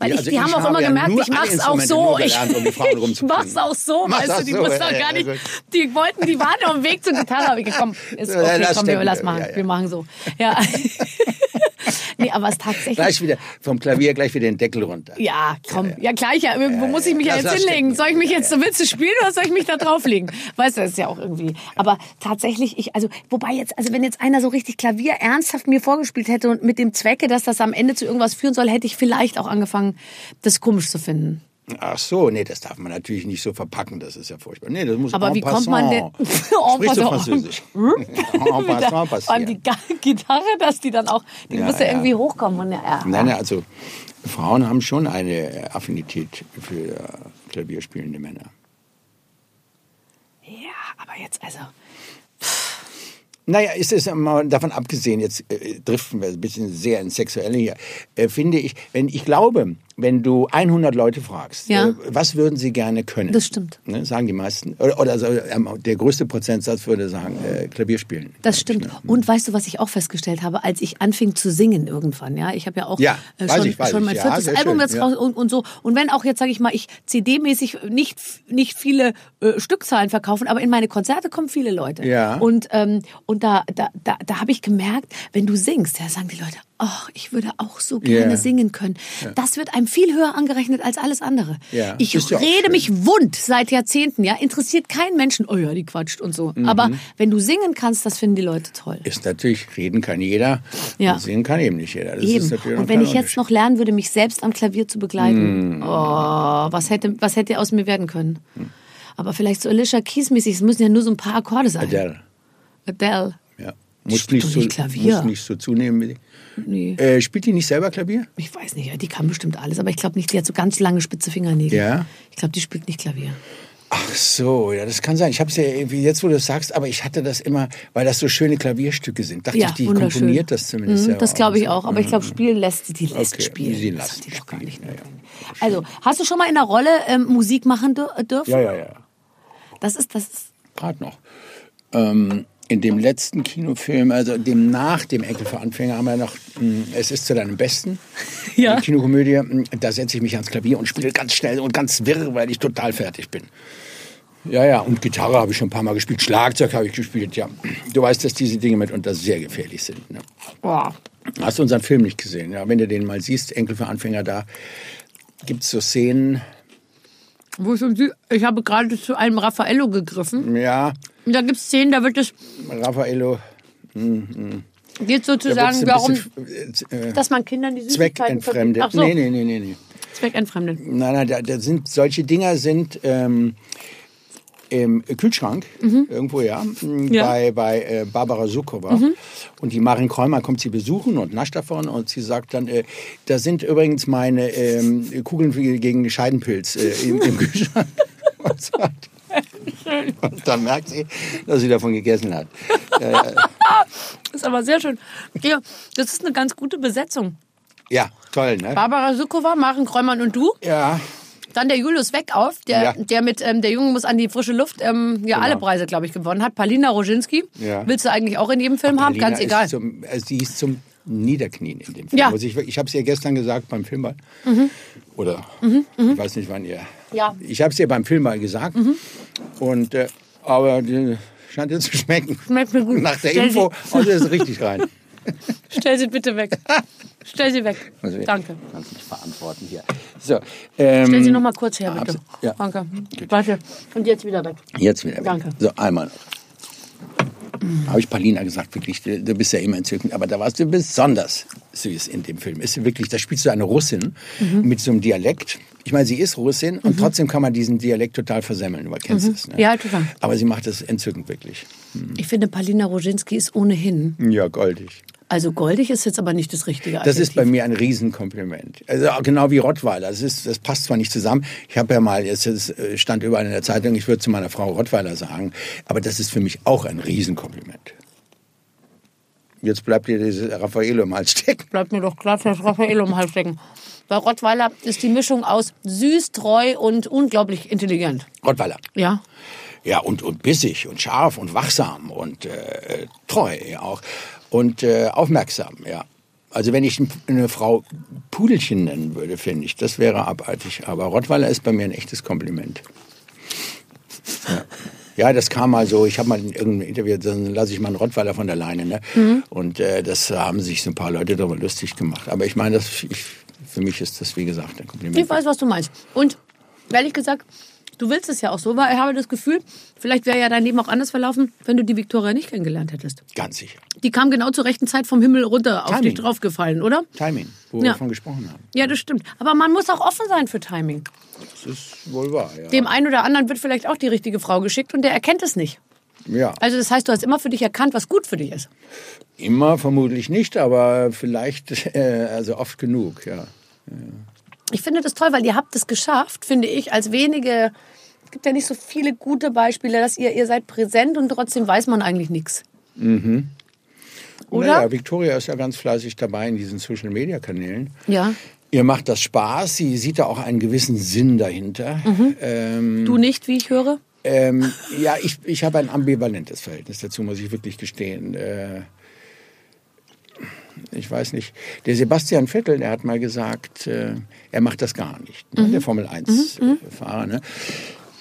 Weil Ja, ich, also die ich haben auch habe immer ja gemerkt, ich mach's auch so. Ich, gelernt, um [LAUGHS] ich mach's auch so, Mach's weißt du, die so, mussten ja, auch gar nicht, die wollten, die waren auf dem Weg zur Gitarre, aber ich komm, [LAUGHS] ist okay, komm, wir, lass machen, wir machen so. Ja. [LAUGHS] nee, aber es tatsächlich. Gleich wieder vom Klavier gleich wieder den Deckel runter. Ja, komm. Ja, klar, ich, ja, wo muss ich mich ja. jetzt hinlegen? Soll ich mich jetzt, so willst du spielen oder soll ich mich da drauflegen? Weißt du, das ist ja auch irgendwie. Aber tatsächlich, ich, also, wobei jetzt, also wenn jetzt einer so richtig Klavier ernsthaft mir vorgespielt hätte und mit dem Zwecke, dass das am Ende zu irgendwas führen soll, hätte ich vielleicht auch angefangen, das komisch zu finden. Ach so, nee, das darf man natürlich nicht so verpacken, das ist ja furchtbar. Nee, das muss Aber wie kommt man denn- [LAUGHS] passant. En Sprichst du passant. Französisch? [LAUGHS] [LAUGHS] en passant Vor allem passieren. die Gitarre, dass die dann auch, die Ja, muss ja, ja. irgendwie hochkommen. Und ja, ja. Nein, nein, also Frauen haben schon eine Affinität für Klavierspielende Männer. ja, aber jetzt, also. Naja, ist es mal davon abgesehen, jetzt äh, driften wir ein bisschen sehr ins Sexuelle hier, äh, finde ich, wenn ich glaube, wenn du 100 Leute fragst, Ja. äh, was würden sie gerne können? Das stimmt. Ne, sagen die meisten. Oder, oder also, der größte Prozentsatz würde sagen, äh, Klavier spielen. Das stimmt. Und weißt du, was ich auch festgestellt habe, als ich anfing zu singen irgendwann, ja, ich habe ja auch Ja, äh, schon, ich, schon ich. mein Ja, viertes sehr Album schön, jetzt ja. raus und, und so. Und wenn auch jetzt sage ich mal, ich CD-mäßig nicht nicht viele äh, Stückzahlen verkaufen, aber in meine Konzerte kommen viele Leute. Ja. Und ähm, und da da da, da habe ich gemerkt, wenn du singst, ja, sagen die Leute, ach, ich würde auch so gerne Ja. singen können. Das wird einem viel höher angerechnet als alles andere. Ja, Ich ist rede mich wund seit Jahrzehnten, ja, interessiert keinen Menschen. Oh ja, die quatscht und so. Mhm. Aber wenn du singen kannst, das finden die Leute toll. Ist natürlich, reden kann jeder, Ja. singen kann eben nicht jeder. Das Eben. Und wenn ich jetzt noch lernen würde, mich selbst am Klavier zu Mhm. begleiten, oh, was hätte, was hätte aus mir werden können? Aber vielleicht so Alicia Keys mäßig, es müssen ja nur so ein paar Akkorde sein. Adele. Adele. Ja. Muss nicht, so, muss nicht so zunehmen. Nee. Äh, spielt die nicht selber Klavier? Ich weiß nicht, die kann bestimmt alles, aber ich glaube nicht, die hat so ganz lange spitze Fingernägel. Ja? Ich glaube, die spielt nicht Klavier. Ach so, ja, das kann sein. Ich habe es ja irgendwie jetzt, wo du es sagst, aber ich hatte das immer, weil das so schöne Klavierstücke sind. Dachte Ja, ich, die komponiert das zumindest Mhm, das glaube ich auch, aber ich glaube, spielen lässt sie, die lässt Okay, spielen. sie Das lässt die doch gar nicht ja, ja. Also, hast du schon mal in der Rolle ähm, Musik machen dür- dürfen? Ja, ja, ja. Das ist, das ist, Gerade noch. Ähm, in dem letzten Kinofilm, also dem nach dem Enkel für Anfänger, haben wir noch mh, Es ist zu deinem Besten. Ja. Eine Kinokomödie. Mh, Da setze ich mich ans Klavier und spiele ganz schnell und ganz wirr, weil ich total fertig bin. Ja, ja, und Gitarre habe ich schon ein paar Mal gespielt, Schlagzeug habe ich gespielt, ja. Du weißt, dass diese Dinge mitunter sehr gefährlich sind. Ne? boah. Hast du unseren Film nicht gesehen? Ja, wenn du den mal siehst, Enkel für Anfänger, da gibt es so Szenen, Wo ich, ich habe gerade zu einem Raffaello gegriffen. ja, da gibt es Szenen, da wird es, Raffaello, geht da sozusagen wird's ein darum, bisschen, äh, dass man Kindern die Süßigkeiten zweckentfremdet. Ach so, Nee, nee, nee, nee, nee. zweckentfremdet. Nein, nein, da, da sind solche Dinger sind ähm, im Kühlschrank irgendwo ja, m, Mhm. Ja. Mhm. bei bei äh, Barbara Sukowa und die Marin Kräumer kommt sie besuchen und nascht davon und sie sagt dann, äh, da sind übrigens meine ähm, Kugeln gegen Scheidenpilz äh, im, im Kühlschrank. [LAUGHS] und, sagt, und dann merkt sie, dass sie davon gegessen hat. [LAUGHS] Ist aber sehr schön. Ja, das ist eine ganz gute Besetzung. Ja, toll, ne? Barbara Sukowa, Maren Kräumann und du. Ja, Dann der Julius Weckauf, der, Ja. der mit ähm, Der Junge muss an die frische Luft ähm, ja alle Preise, glaube ich, gewonnen hat. Palina Roginski. Ja. Willst du eigentlich auch in jedem Film haben? Alina Ganz egal. Zum, also sie ist zum Niederknien in dem Film. Ja. Mhm. Ich ich habe es ihr gestern gesagt beim Filmball. Oder ich weiß nicht, wann ihr. Ja. Mhm. Ich habe es ihr beim Filmball gesagt. Und, äh, aber die scheint ihr zu schmecken. Schmeckt mir gut. Nach der Stell Info, also ist richtig rein. [LAUGHS] Stell sie bitte weg. Stell sie weg. Also, Danke. Kannst nicht verantworten hier. So, ähm, Stell sie noch mal kurz her, bitte. abs- ja. Danke. Warte. Und jetzt wieder weg. Jetzt wieder. weg. Danke. So, einmal noch. Habe ich Paulina gesagt, wirklich, du, du bist ja immer entzückend, aber da warst du besonders süß in dem Film. Ist wirklich, da spielst du eine Russin Mhm. mit so einem Dialekt. Ich meine, sie ist Russin und trotzdem kann man diesen Dialekt total versemmeln. Du kennst es. Ne? Mhm. Ja, total. Aber sie macht das entzückend wirklich. Ich finde, Palina Roginski ist ohnehin. Ja, goldig. Also goldig ist jetzt aber nicht das richtige Das ist bei Adjektiv. mir ein Riesenkompliment. Also genau wie Rottweiler. Das, ist, das passt zwar nicht zusammen. Ich habe ja mal, jetzt es äh, stand überall in der Zeitung, ich würde zu meiner Frau Rottweiler sagen, aber das ist für mich auch ein Riesenkompliment. Jetzt bleibt dir diese Raffaello im Hals stecken. Bleibt mir doch klar, das Raffaello im Hals stecken. Weil Rottweiler ist die Mischung aus süß, treu und unglaublich intelligent. Rottweiler. Ja. Ja, und, und bissig und scharf und wachsam und äh, treu auch und äh, aufmerksam, ja. Also wenn ich eine Frau Pudelchen nennen würde, finde ich, das wäre abartig. Aber Rottweiler ist bei mir ein echtes Kompliment. Ja. Ja, das kam mal so, ich habe mal in irgendeinem Interview, dann lasse ich mal einen Rottweiler von der Leine. Ne? Mhm. Und äh, das haben sich so ein paar Leute darüber lustig gemacht. Aber ich meine, das, ich, für mich ist das, wie gesagt, ein Kompliment. Ich weiß, was du meinst. Und ehrlich gesagt, du willst es ja auch so, weil ich habe das Gefühl, vielleicht wäre ja dein Leben auch anders verlaufen, wenn du die Viktoria nicht kennengelernt hättest. Ganz sicher. Die kam genau zur rechten Zeit vom Himmel runter auf dich draufgefallen, oder? Timing, wo ja. wir davon gesprochen haben. Ja, das stimmt. Aber man muss auch offen sein für Timing. Das ist wohl wahr, ja. Dem einen oder anderen wird vielleicht auch die richtige Frau geschickt und der erkennt es nicht. Ja. Also das heißt, du hast immer für dich erkannt, was gut für dich ist. Immer vermutlich nicht, aber vielleicht [LAUGHS] äh, also oft genug, ja. ja. Ich finde das toll, weil ihr habt es geschafft, finde ich, als wenige. Es gibt ja nicht so viele gute Beispiele, dass ihr ihr seid präsent und trotzdem weiß man eigentlich nichts. Mhm. Oder? Naja, Victoria ist ja ganz fleißig dabei in diesen Social Media Kanälen. Ja. Ihr macht das Spaß, sie sieht da auch einen gewissen Sinn dahinter. Mhm. Ähm, du nicht, wie ich höre? Ähm, ja, ich, ich habe ein ambivalentes Verhältnis dazu, muss ich wirklich gestehen. Äh, ich weiß nicht. Der Sebastian Vettel, der hat mal gesagt, äh, er macht das gar nicht. Ne? Mhm. Der Formel 1-Fahrer. Mhm. Ne?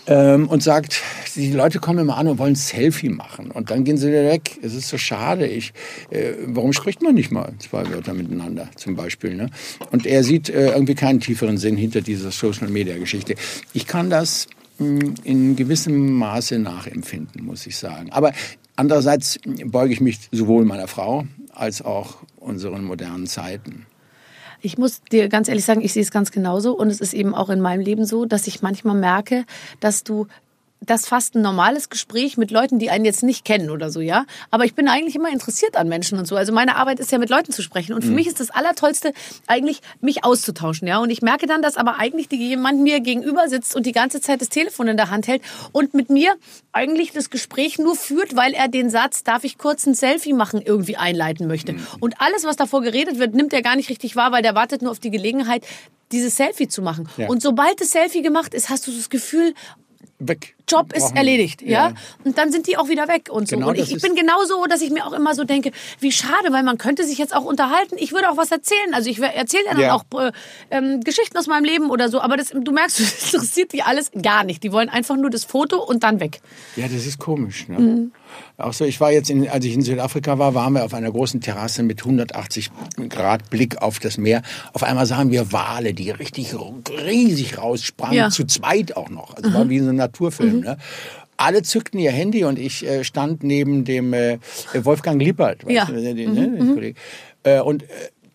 Ähm, und sagt, die Leute kommen immer an und wollen ein Selfie machen. Und dann gehen sie wieder weg. Es ist so schade. Ich, äh, warum spricht man nicht mal zwei Wörter miteinander, zum Beispiel? Ne? Und er sieht äh, irgendwie keinen tieferen Sinn hinter dieser Social-Media-Geschichte. Ich kann das mh, in gewissem Maße nachempfinden, muss ich sagen. Aber andererseits beuge ich mich sowohl meiner Frau als auch unseren modernen Zeiten. Ich muss dir ganz ehrlich sagen, ich sehe es ganz genauso. Und es ist eben auch in meinem Leben so, dass ich manchmal merke, dass du das fast ein normales Gespräch mit Leuten, die einen jetzt nicht kennen oder so, ja. Aber ich bin eigentlich immer interessiert an Menschen und so. Also meine Arbeit ist ja mit Leuten zu sprechen. Und für mhm. mich ist das Allertollste eigentlich, mich auszutauschen, ja. Und ich merke dann, dass aber eigentlich jemand mir gegenüber sitzt und die ganze Zeit das Telefon in der Hand hält und mit mir eigentlich das Gespräch nur führt, weil er den Satz, darf ich kurz ein Selfie machen, irgendwie einleiten möchte. Mhm. Und alles, was davor geredet wird, nimmt er gar nicht richtig wahr, weil der wartet nur auf die Gelegenheit, dieses Selfie zu machen. Ja. Und sobald das Selfie gemacht ist, hast du das Gefühl, weg. Job ist erledigt, ja? ja? Und dann sind die auch wieder weg und so. Genau, und ich, ich bin genauso, dass ich mir auch immer so denke, wie schade, weil man könnte sich jetzt auch unterhalten. Ich würde auch was erzählen. Also ich erzähle ja dann ja. auch äh, ähm, Geschichten aus meinem Leben oder so. Aber das, du merkst, [LAUGHS] das interessiert die alles gar nicht. Die wollen einfach nur das Foto und dann weg. Ja, das ist komisch. Ne? Mhm. Auch so, ich war jetzt, in, als ich in Südafrika war, waren wir auf einer großen Terrasse mit 180 Grad Blick auf das Meer. Auf einmal sahen wir Wale, die richtig riesig raussprangen, ja. zu zweit auch noch. Also mhm. war wie so ein Naturfilm. Mhm. Ne? alle zückten ihr Handy und ich äh, stand neben dem äh, Wolfgang Lippert, ja. du, den, mhm. ne, mhm. Kollegen. Äh, und äh,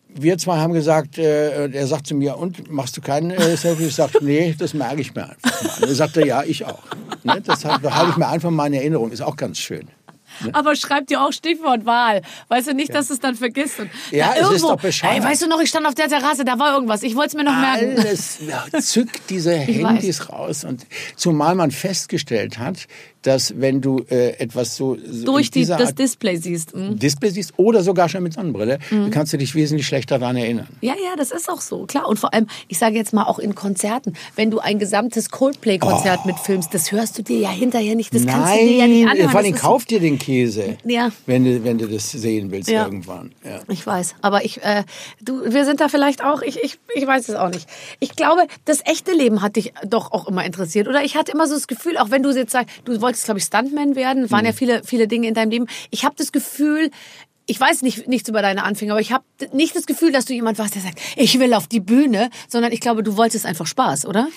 wir zwei haben gesagt, äh, er sagt zu mir, und machst du keinen äh, Selfie? Ich sage, nee, das merke ich mir einfach mal. Und er sagte, ja, ich auch. Ne? Das halte ich mir einfach mal in Erinnerung. Ist auch ganz schön. Aber schreib dir auch Stichwort Wahl. Weißt du nicht, dass du es dann vergisst. Und ja, es irgendwo, ist doch bescheuert. Ey, weißt du noch, ich stand auf der Terrasse, da war irgendwas. Ich wollte es mir noch merken. Alles, ja, zückt diese [LAUGHS] Handys raus. Und zumal man festgestellt hat, dass wenn du äh, etwas so durch die, das Art Display siehst, mhm. Display siehst oder sogar schon mit Sonnenbrille, mhm. kannst du dich wesentlich schlechter daran erinnern. Ja, ja, das ist auch so klar. Und vor allem, ich sage jetzt mal auch in Konzerten, wenn du ein gesamtes Coldplay-Konzert oh. mitfilmst, das hörst du dir ja hinterher nicht. Das Nein, kannst du dir ja nicht anhören. Vor allem kauf dir den Käse, ja. wenn du wenn du das sehen willst ja. irgendwann. Ja. Ich weiß, aber ich, äh, du, wir sind da vielleicht auch. Ich, ich, ich weiß es auch nicht. Ich glaube, das echte Leben hat dich doch auch immer interessiert, oder? Ich hatte immer so das Gefühl, auch wenn du jetzt sagst, du wolltest, glaube ich, Stuntman werden, waren mhm. ja viele, viele Dinge in deinem Leben. Ich habe das Gefühl, ich weiß nicht nichts über deine Anfänge, aber ich habe nicht das Gefühl, dass du jemand warst, der sagt, ich will auf die Bühne, sondern ich glaube, du wolltest einfach Spaß, oder?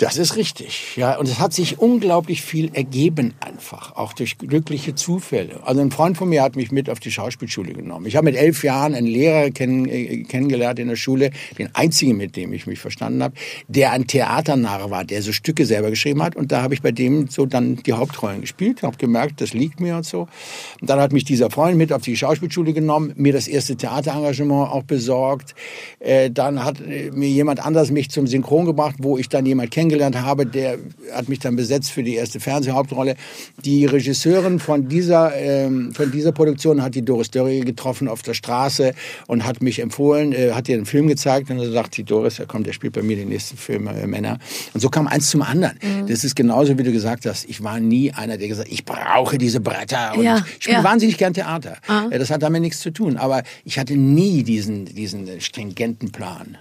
Das ist richtig, ja. Und es hat sich unglaublich viel ergeben einfach, auch durch glückliche Zufälle. Also ein Freund von mir hat mich mit auf die Schauspielschule genommen. Ich habe mit elf Jahren einen Lehrer kenn, äh, kennengelernt in der Schule, den einzigen, mit dem ich mich verstanden habe, der ein Theaternarr war, der so Stücke selber geschrieben hat. Und da habe ich bei dem so dann die Hauptrollen gespielt, habe gemerkt, das liegt mir und so. Und dann hat mich dieser Freund mit auf die Schauspielschule genommen, mir das erste Theaterengagement auch besorgt. Äh, dann hat äh, mir jemand anders mich zum Synchron gebracht, wo ich dann jemand kennengelernt kennengelernt habe, der hat mich dann besetzt für die erste Fernsehhauptrolle. Die Regisseurin von dieser, ähm, von dieser Produktion hat die Doris Dörrie getroffen auf der Straße und hat mich empfohlen, äh, hat ihr einen Film gezeigt und dann sagt die Doris, ja komm, der spielt bei mir den nächsten Film äh, Männer. Und so kam eins zum anderen. Mhm. Das ist genauso, wie du gesagt hast. Ich war nie einer, der gesagt hat, ich brauche diese Bretter und Ja, ich spiele ja. wahnsinnig gern Theater. Äh, Das hat damit nichts zu tun. Aber ich hatte nie diesen, diesen stringenten Plan.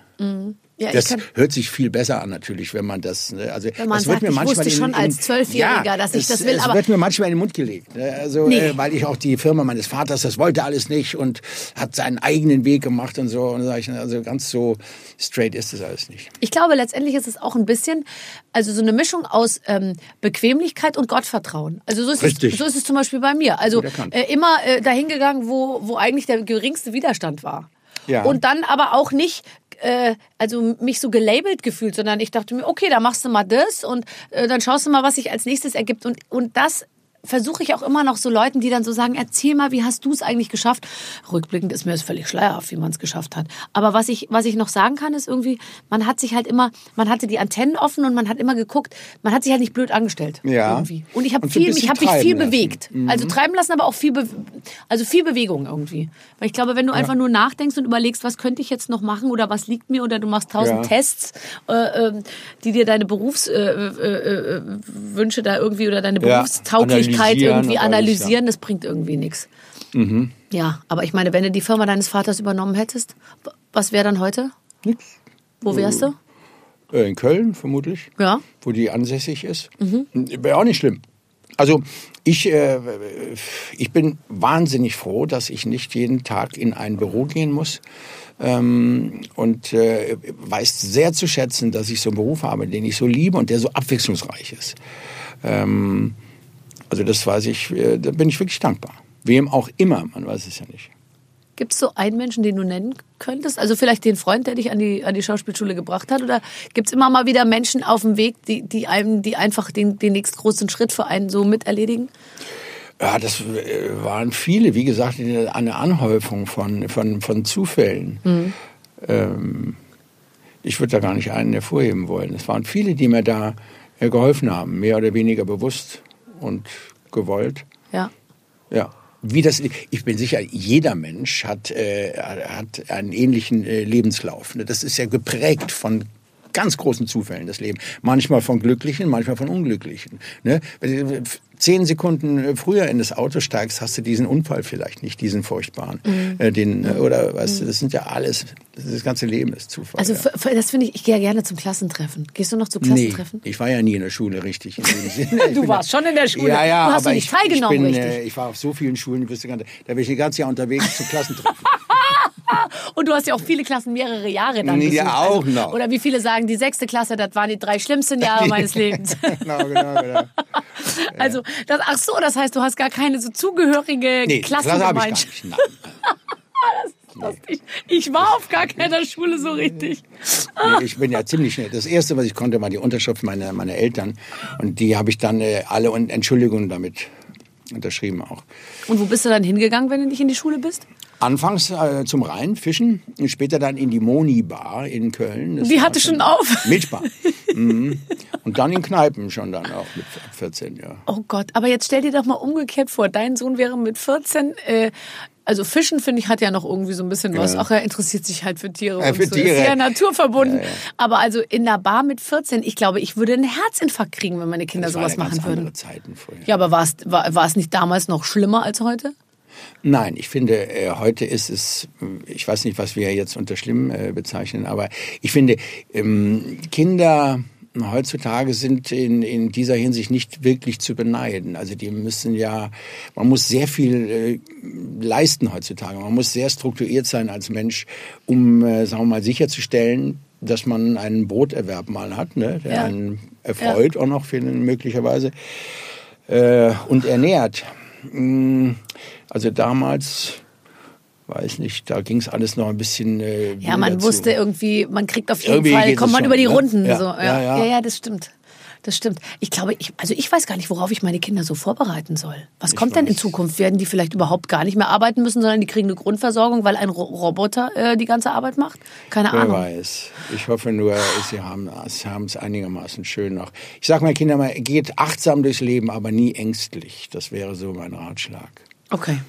Ja, Das hört sich viel besser an natürlich, wenn man das. ne, Also Wenn man das sagt, wird mir ich manchmal wusste in, schon in, als Zwölfjähriger, ja, dass ich es, das will, Es aber- wird mir manchmal in den Mund gelegt. ne, Also Nee. äh, weil ich auch die Firma meines Vaters, das wollte alles nicht und hat seinen eigenen Weg gemacht und so. Und sag ich, also ganz so straight ist das alles nicht. ich glaube, letztendlich ist es auch ein bisschen, also so eine Mischung aus ähm, Bequemlichkeit und Gottvertrauen. Also so ist, Richtig. es, so ist es zum Beispiel bei mir. Also äh, immer äh, dahin gegangen, wo, wo eigentlich der geringste Widerstand war. Ja. Und dann aber auch nicht, äh, also mich so gelabelt gefühlt, sondern ich dachte mir, okay, da machst du mal das und äh, dann schaust du mal, was sich als nächstes ergibt. Und, und das versuche ich auch immer noch so Leuten, die dann so sagen, erzähl mal, wie hast du es eigentlich geschafft? Rückblickend ist mir das völlig schleierhaft, wie man es geschafft hat. Aber was ich, was ich noch sagen kann, ist irgendwie, man hat sich halt immer, man hatte die Antennen offen und man hat immer geguckt, man hat sich halt nicht blöd angestellt. Ja. Irgendwie. Und ich habe viel, ich habe mich viel lassen. Mhm. bewegt. Also treiben lassen, aber auch viel, Be also viel Bewegung irgendwie. Weil ich glaube, wenn du einfach nur nachdenkst und überlegst, was könnte ich jetzt noch machen oder was liegt mir oder du machst tausend Ja. Tests, äh, ähm, die dir deine Berufswünsche äh, äh, Wünsche da irgendwie oder deine Ja, Berufstauglichkeit analysieren irgendwie analysieren, das bringt irgendwie nichts. Ja, aber ich meine, wenn du die Firma deines Vaters übernommen hättest, was wäre dann heute? Nix. Wo wärst du? Äh, In Köln vermutlich. Ja. wo die ansässig ist. Wäre auch nicht schlimm. Also ich, äh, ich bin wahnsinnig froh, dass ich nicht jeden Tag in ein Büro gehen muss. Ähm, und äh, weiß sehr zu schätzen, dass ich so einen Beruf habe, den ich so liebe und der so abwechslungsreich ist. Ähm, also das weiß ich, äh, da bin ich wirklich dankbar. Wem auch immer, man weiß es ja nicht. Gibt es so einen Menschen, den du nennen könntest? Also vielleicht den Freund, der dich an die, an die Schauspielschule gebracht hat? Oder gibt es immer mal wieder Menschen auf dem Weg, die, die, einem, die einfach den, den nächsten großen Schritt für einen so miterledigen? Ja, das äh, waren viele, wie gesagt, eine Anhäufung von, von, von Zufällen. Ähm, ich würde da gar nicht einen hervorheben wollen. Es waren viele, die mir da äh, geholfen haben, mehr oder weniger bewusst und gewollt. Ja. Ja. Wie das, ich bin sicher, jeder Mensch hat, äh, hat einen ähnlichen äh, Lebenslauf. ne? Das ist ja geprägt von ganz großen Zufällen, das Leben. Manchmal von glücklichen, manchmal von unglücklichen. Ne? Du zehn Sekunden früher in das Auto steigst, hast du diesen Unfall vielleicht nicht, diesen furchtbaren. Äh, den, äh, oder weißt du, das sind ja alles, das ganze Leben ist Zufall. Also ja. das finde ich, ich gehe ja gerne zum Klassentreffen. Gehst du noch zu Nee, Klassentreffen? ich war ja nie in der Schule richtig. [LAUGHS] Du warst schon in der Schule. Ja, ja, Du hast aber doch nicht ich, teilgenommen, ich bin, richtig. Äh, ich war auf so vielen Schulen, wüsste gar nicht, da bin ich das ganze Jahr unterwegs zu Klassentreffen. [LAUGHS] [LAUGHS] Und du hast ja auch viele Klassen mehrere Jahre dann Nee, ja, auch also, noch. Oder wie viele sagen, die sechste Klasse, das waren die drei schlimmsten Jahre [LAUGHS] meines Lebens. [LAUGHS] genau, genau, genau. Also, das, ach so, das heißt, du hast gar keine so zugehörige Nee, Klasse habe ich gar Klassengemeinschaft. nicht. Nein. Ich, ich war auf gar keiner Schule so richtig. Nee, ich bin ja ziemlich schnell. Das erste, was ich konnte, war die Unterschrift meiner, meiner Eltern. Und die habe ich dann äh, alle und Entschuldigungen damit unterschrieben auch. Und wo bist du dann hingegangen, wenn du nicht in die Schule bist? Anfangs äh, zum Rhein fischen, und später dann in die Moni-Bar in Köln. Das Die hatte schon auf. [LAUGHS] Milchbar. mhm. Und dann in Kneipen schon dann auch mit ab 14, ja. Oh Gott, aber jetzt stell dir doch mal umgekehrt vor, dein Sohn wäre mit 14, äh, also Fischen finde ich hat ja noch irgendwie so ein bisschen was. Ja. Ach, er interessiert sich halt für Tiere Ja, und für so. Tiere. Ist ja naturverbunden. Aber also in der Bar mit 14, ich glaube, ich würde einen Herzinfarkt kriegen, wenn meine Kinder Das sowas waren ja machen ganz würden. andere Zeiten früher. Ja, aber war es, war, war es nicht damals noch schlimmer als heute? Nein, ich finde, äh, heute ist es, äh, ich weiß nicht, was wir jetzt unter schlimm äh, bezeichnen, aber ich finde, ähm, Kinder heutzutage sind in, in dieser Hinsicht nicht wirklich zu beneiden. Also die müssen ja, man muss sehr viel äh, leisten heutzutage. Man muss sehr strukturiert sein als Mensch, um, äh, sagen wir mal, sicherzustellen, dass man einen Broterwerb mal hat, ne, der Ja. einen erfreut auch noch für möglicherweise äh, und ernährt. Mm, Also damals, weiß nicht, da ging es alles noch ein bisschen. Äh, Ja, man wilder wusste irgendwie, man kriegt auf jeden Irgendwie Fall, kommt man schon, über die ne? Runden. Ja, so. ja, ja, ja. ja, ja, das stimmt. Das stimmt. Ich glaube, ich, also ich weiß gar nicht, worauf ich meine Kinder so vorbereiten soll. Was kommt denn in weiß. Zukunft? Werden die vielleicht überhaupt gar nicht mehr arbeiten müssen, sondern die kriegen eine Grundversorgung, weil ein Ro Roboter äh, die ganze Arbeit macht? Keine Wer Ahnung. weiß. Ich hoffe nur, sie haben sie haben es einigermaßen schön noch. Ich sage meinen Kindern mal, geht achtsam durchs Leben, aber nie ängstlich. Das wäre so mein Ratschlag. Okay.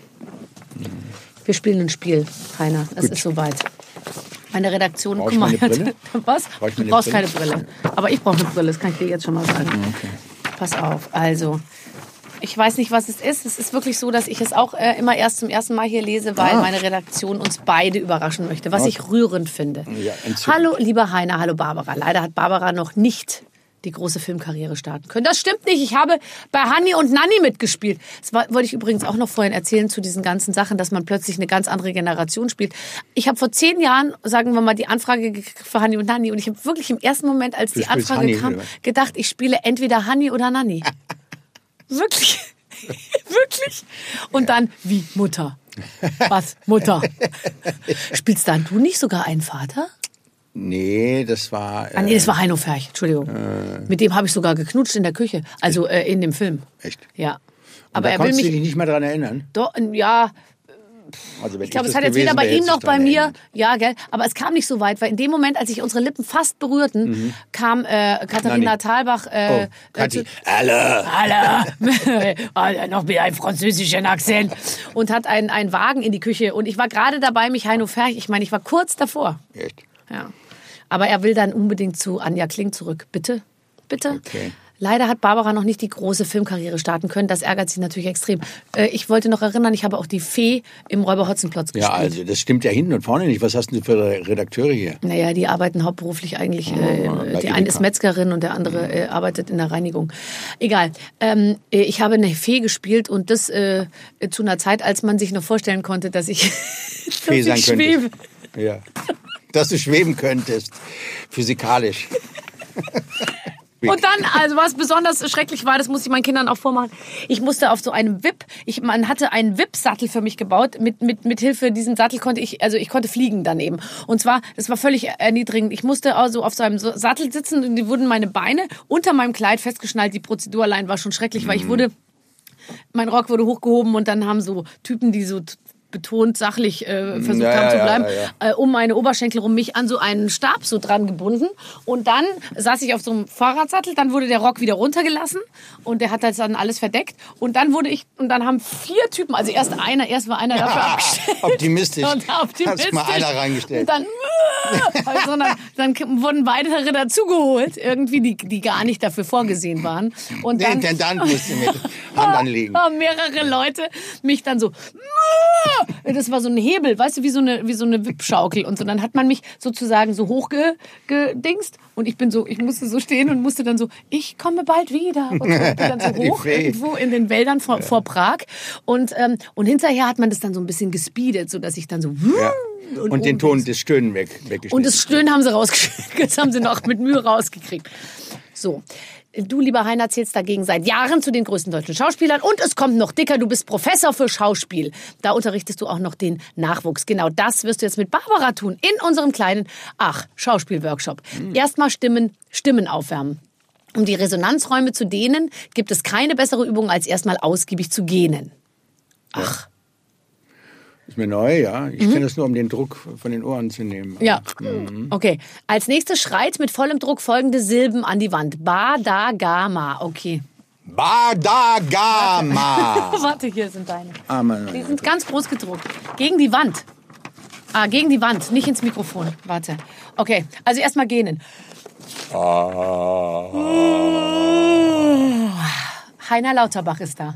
Wir spielen ein Spiel, Heiner. Es Gut. ist soweit. Meine Redaktion, Brauch guck mal. [LAUGHS] Was? Brauch Du brauchst Brille? keine Brille. Aber ich brauche eine Brille, das kann ich dir jetzt schon mal sagen. Pass auf. Also, ich weiß nicht, was es ist. Es ist wirklich so, dass ich es auch äh, immer erst zum ersten Mal hier lese, weil Ah. meine Redaktion uns beide überraschen möchte, was ich rührend finde. Ja, hallo, lieber Heiner, hallo Barbara. Leider hat Barbara noch nicht die große Filmkarriere starten können. Das stimmt nicht. Ich habe bei Hanni und Nanni mitgespielt. Das war, wollte ich übrigens auch noch vorhin erzählen zu diesen ganzen Sachen, dass man plötzlich eine ganz andere Generation spielt. Ich habe vor zehn Jahren, sagen wir mal, die Anfrage gekriegt für Hanni und Nanni und ich habe wirklich im ersten Moment, als die spielst Anfrage Hanni, kam, gedacht, ich spiele entweder Hanni oder Nanni. [LAUGHS] Wirklich. [LAUGHS] Wirklich? Und dann, wie Mutter. Was? Mutter. [LAUGHS] Spielst dann du nicht sogar einen Vater? Nee, das war. Äh, Ah, nee, das war Heino Ferch, Entschuldigung. Mit dem habe ich sogar geknutscht in der Küche, also äh, in dem Film. Echt? Ja. Aber Aber da er will konntest du mich. dich nicht mehr dran erinnern. Doch, ja, Also ich glaube, es hat jetzt weder bei ihm noch bei mir. erinnert. Ja, gell. Aber es kam nicht so weit, weil in dem Moment, als sich unsere Lippen fast berührten, kam äh, Katharina Mhm. Nanni. Thalbach. Äh, Oh, äh, Alle. Alle, [LAUGHS] alle noch mit einem französischen Akzent und hat einen, einen Wagen in die Küche und ich war gerade dabei, mich Heino Ferch, ich meine, ich war kurz davor. Echt? Ja. Aber er will dann unbedingt zu Anja Kling zurück. Bitte? Bitte? Okay. Leider hat Barbara noch nicht die große Filmkarriere starten können. Das ärgert sie natürlich extrem. Äh, ich wollte noch erinnern, ich habe auch die Fee im Räuber Hotzenplotz gespielt. Ja, also das stimmt ja hinten und vorne nicht. Was hast du für Redakteure hier? Naja, die arbeiten hauptberuflich eigentlich. Äh, bei die eine ist. Metzgerin und der andere äh, arbeitet in der Reinigung. Egal. Ähm, äh, ich habe eine Fee gespielt und das äh, zu einer Zeit, als man sich noch vorstellen konnte, dass ich, dass [LAUGHS] Fee sein ich könntest. schwebe. Ja. Dass du schweben könntest. Physikalisch. [LAUGHS] Und dann, also was besonders schrecklich war, das musste ich meinen Kindern auch vormachen. Ich musste auf so einem Wip, ich, man hatte einen Wip-Sattel für mich gebaut. Mit, mit, mit Hilfe diesem Sattel konnte ich, also ich konnte fliegen dann eben. Und zwar, das war völlig erniedrigend. Ich musste also auf so einem Sattel sitzen und die wurden meine Beine unter meinem Kleid festgeschnallt. Die Prozedur allein war schon schrecklich, weil ich wurde, mein Rock wurde hochgehoben und dann haben so Typen, die so betont sachlich äh, versucht Ja, haben ja, zu bleiben, ja, äh, um meine Oberschenkel rum mich an so einen Stab so dran gebunden und dann saß ich auf so einem Fahrradsattel, dann wurde der Rock wieder runtergelassen und der hat dann alles verdeckt und dann wurde ich und dann haben vier Typen, also erst einer, erst war einer dafür abgestellt. Optimistisch. Und optimistisch. Hast mal einer reingestellt. Und dann, [LAUGHS] also dann, dann wurden weitere dazugeholt, irgendwie, die, die gar nicht dafür vorgesehen waren. Und Der dann, Intendant musste mit [LAUGHS] Hand anlegen. mehrere Leute mich dann so, das war so ein Hebel, weißt du, wie so eine, wie so eine Wippschaukel und so. Dann hat man mich sozusagen so hochgedingst und ich bin so, ich musste so stehen und musste dann so, ich komme bald wieder. Und so, bin dann so [LAUGHS] hoch irgendwo in den Wäldern vor, vor Prag. Und, ähm, und hinterher hat man das dann so ein bisschen gespeedet, so dass ich dann so, Ja. Und, den oben Ton des Stöhnen weg, weggeschnitten. und das Stöhnen haben sie rausgeschickt. [LAUGHS] Das haben sie noch mit Mühe rausgekriegt. So. Du, lieber Heiner, zählst dagegen seit Jahren zu den größten deutschen Schauspielern. Und es kommt noch dicker, du bist Professor für Schauspiel. Da unterrichtest du auch noch den Nachwuchs. Genau das wirst du jetzt mit Barbara tun in unserem kleinen, ach, Schauspielworkshop. Erstmal Stimmen, Stimmen aufwärmen. Um die Resonanzräume zu dehnen, gibt es keine bessere Übung, als erstmal ausgiebig zu gähnen. Ach, Ist mir neu, ja. Ich kenne das nur, um den Druck von den Ohren zu nehmen. Mhm. Ja. Okay. Als nächstes schreit mit vollem Druck folgende Silben an die Wand. Ba, da, ga, ma. Okay. Badagama. [LAUGHS] Warte, hier sind deine. Ah, Mann. Die sind ganz groß gedruckt. Gegen die Wand. Ah, gegen die Wand, nicht ins Mikrofon. Warte. Okay, also erstmal gähnen. Heiner Lauterbach ist da.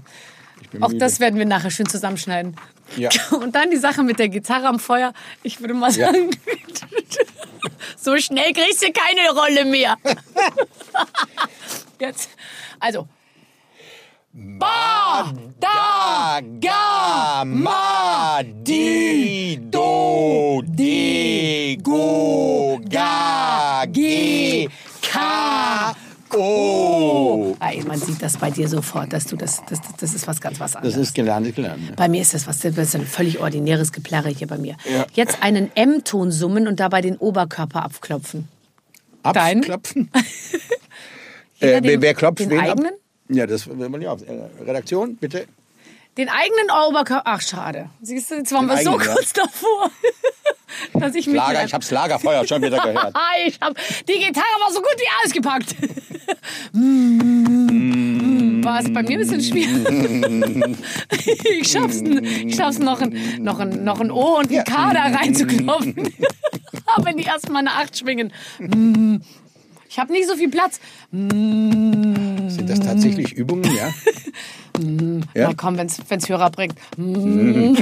Auch müde. das werden wir nachher schön zusammenschneiden. Ja. [LAUGHS] Und dann die Sache mit der Gitarre am Feuer. Ich würde mal Ja. sagen, [LAUGHS] so schnell kriegst du keine Rolle mehr. [LAUGHS] Jetzt, also. Ba, da, ga, ma, di, do, di, go, ga, ge, ka, o. Ey, man sieht das bei dir sofort, dass du das, das, das ist was ganz was Das anderes. ist gelernt, ist gelernt. ne? bei mir ist das was, das ist ein völlig ordinäres Geplärre hier bei mir. Ja. Jetzt einen M-Ton summen und dabei den Oberkörper abklopfen. Abklopfen. [LAUGHS] Äh, wer, den- wer klopft den wen eigenen? ab? Ja, das will man ja auf. Äh, Redaktion, bitte. Den eigenen Oberkörper. Ach, schade. Siehst du, jetzt waren Den wir so eigenen, ja. kurz davor, [LAUGHS] dass ich mich. Lager, ich hab's Lagerfeuer schon wieder gehört. [LAUGHS] ich hab, die Gitarre war so gut wie ausgepackt. [LAUGHS] Mm. War es bei mir ein bisschen schwierig. ich schaff's, ich schaff's noch, ein, noch, ein, noch ein O und ein K da reinzuklopfen. Aber wenn die erstmal eine Acht schwingen. Mm. Ich habe nicht so viel Platz. Sind das tatsächlich Übungen, ja? Ja? Na komm, wenn's, wenn's Hörer bringt. Mm.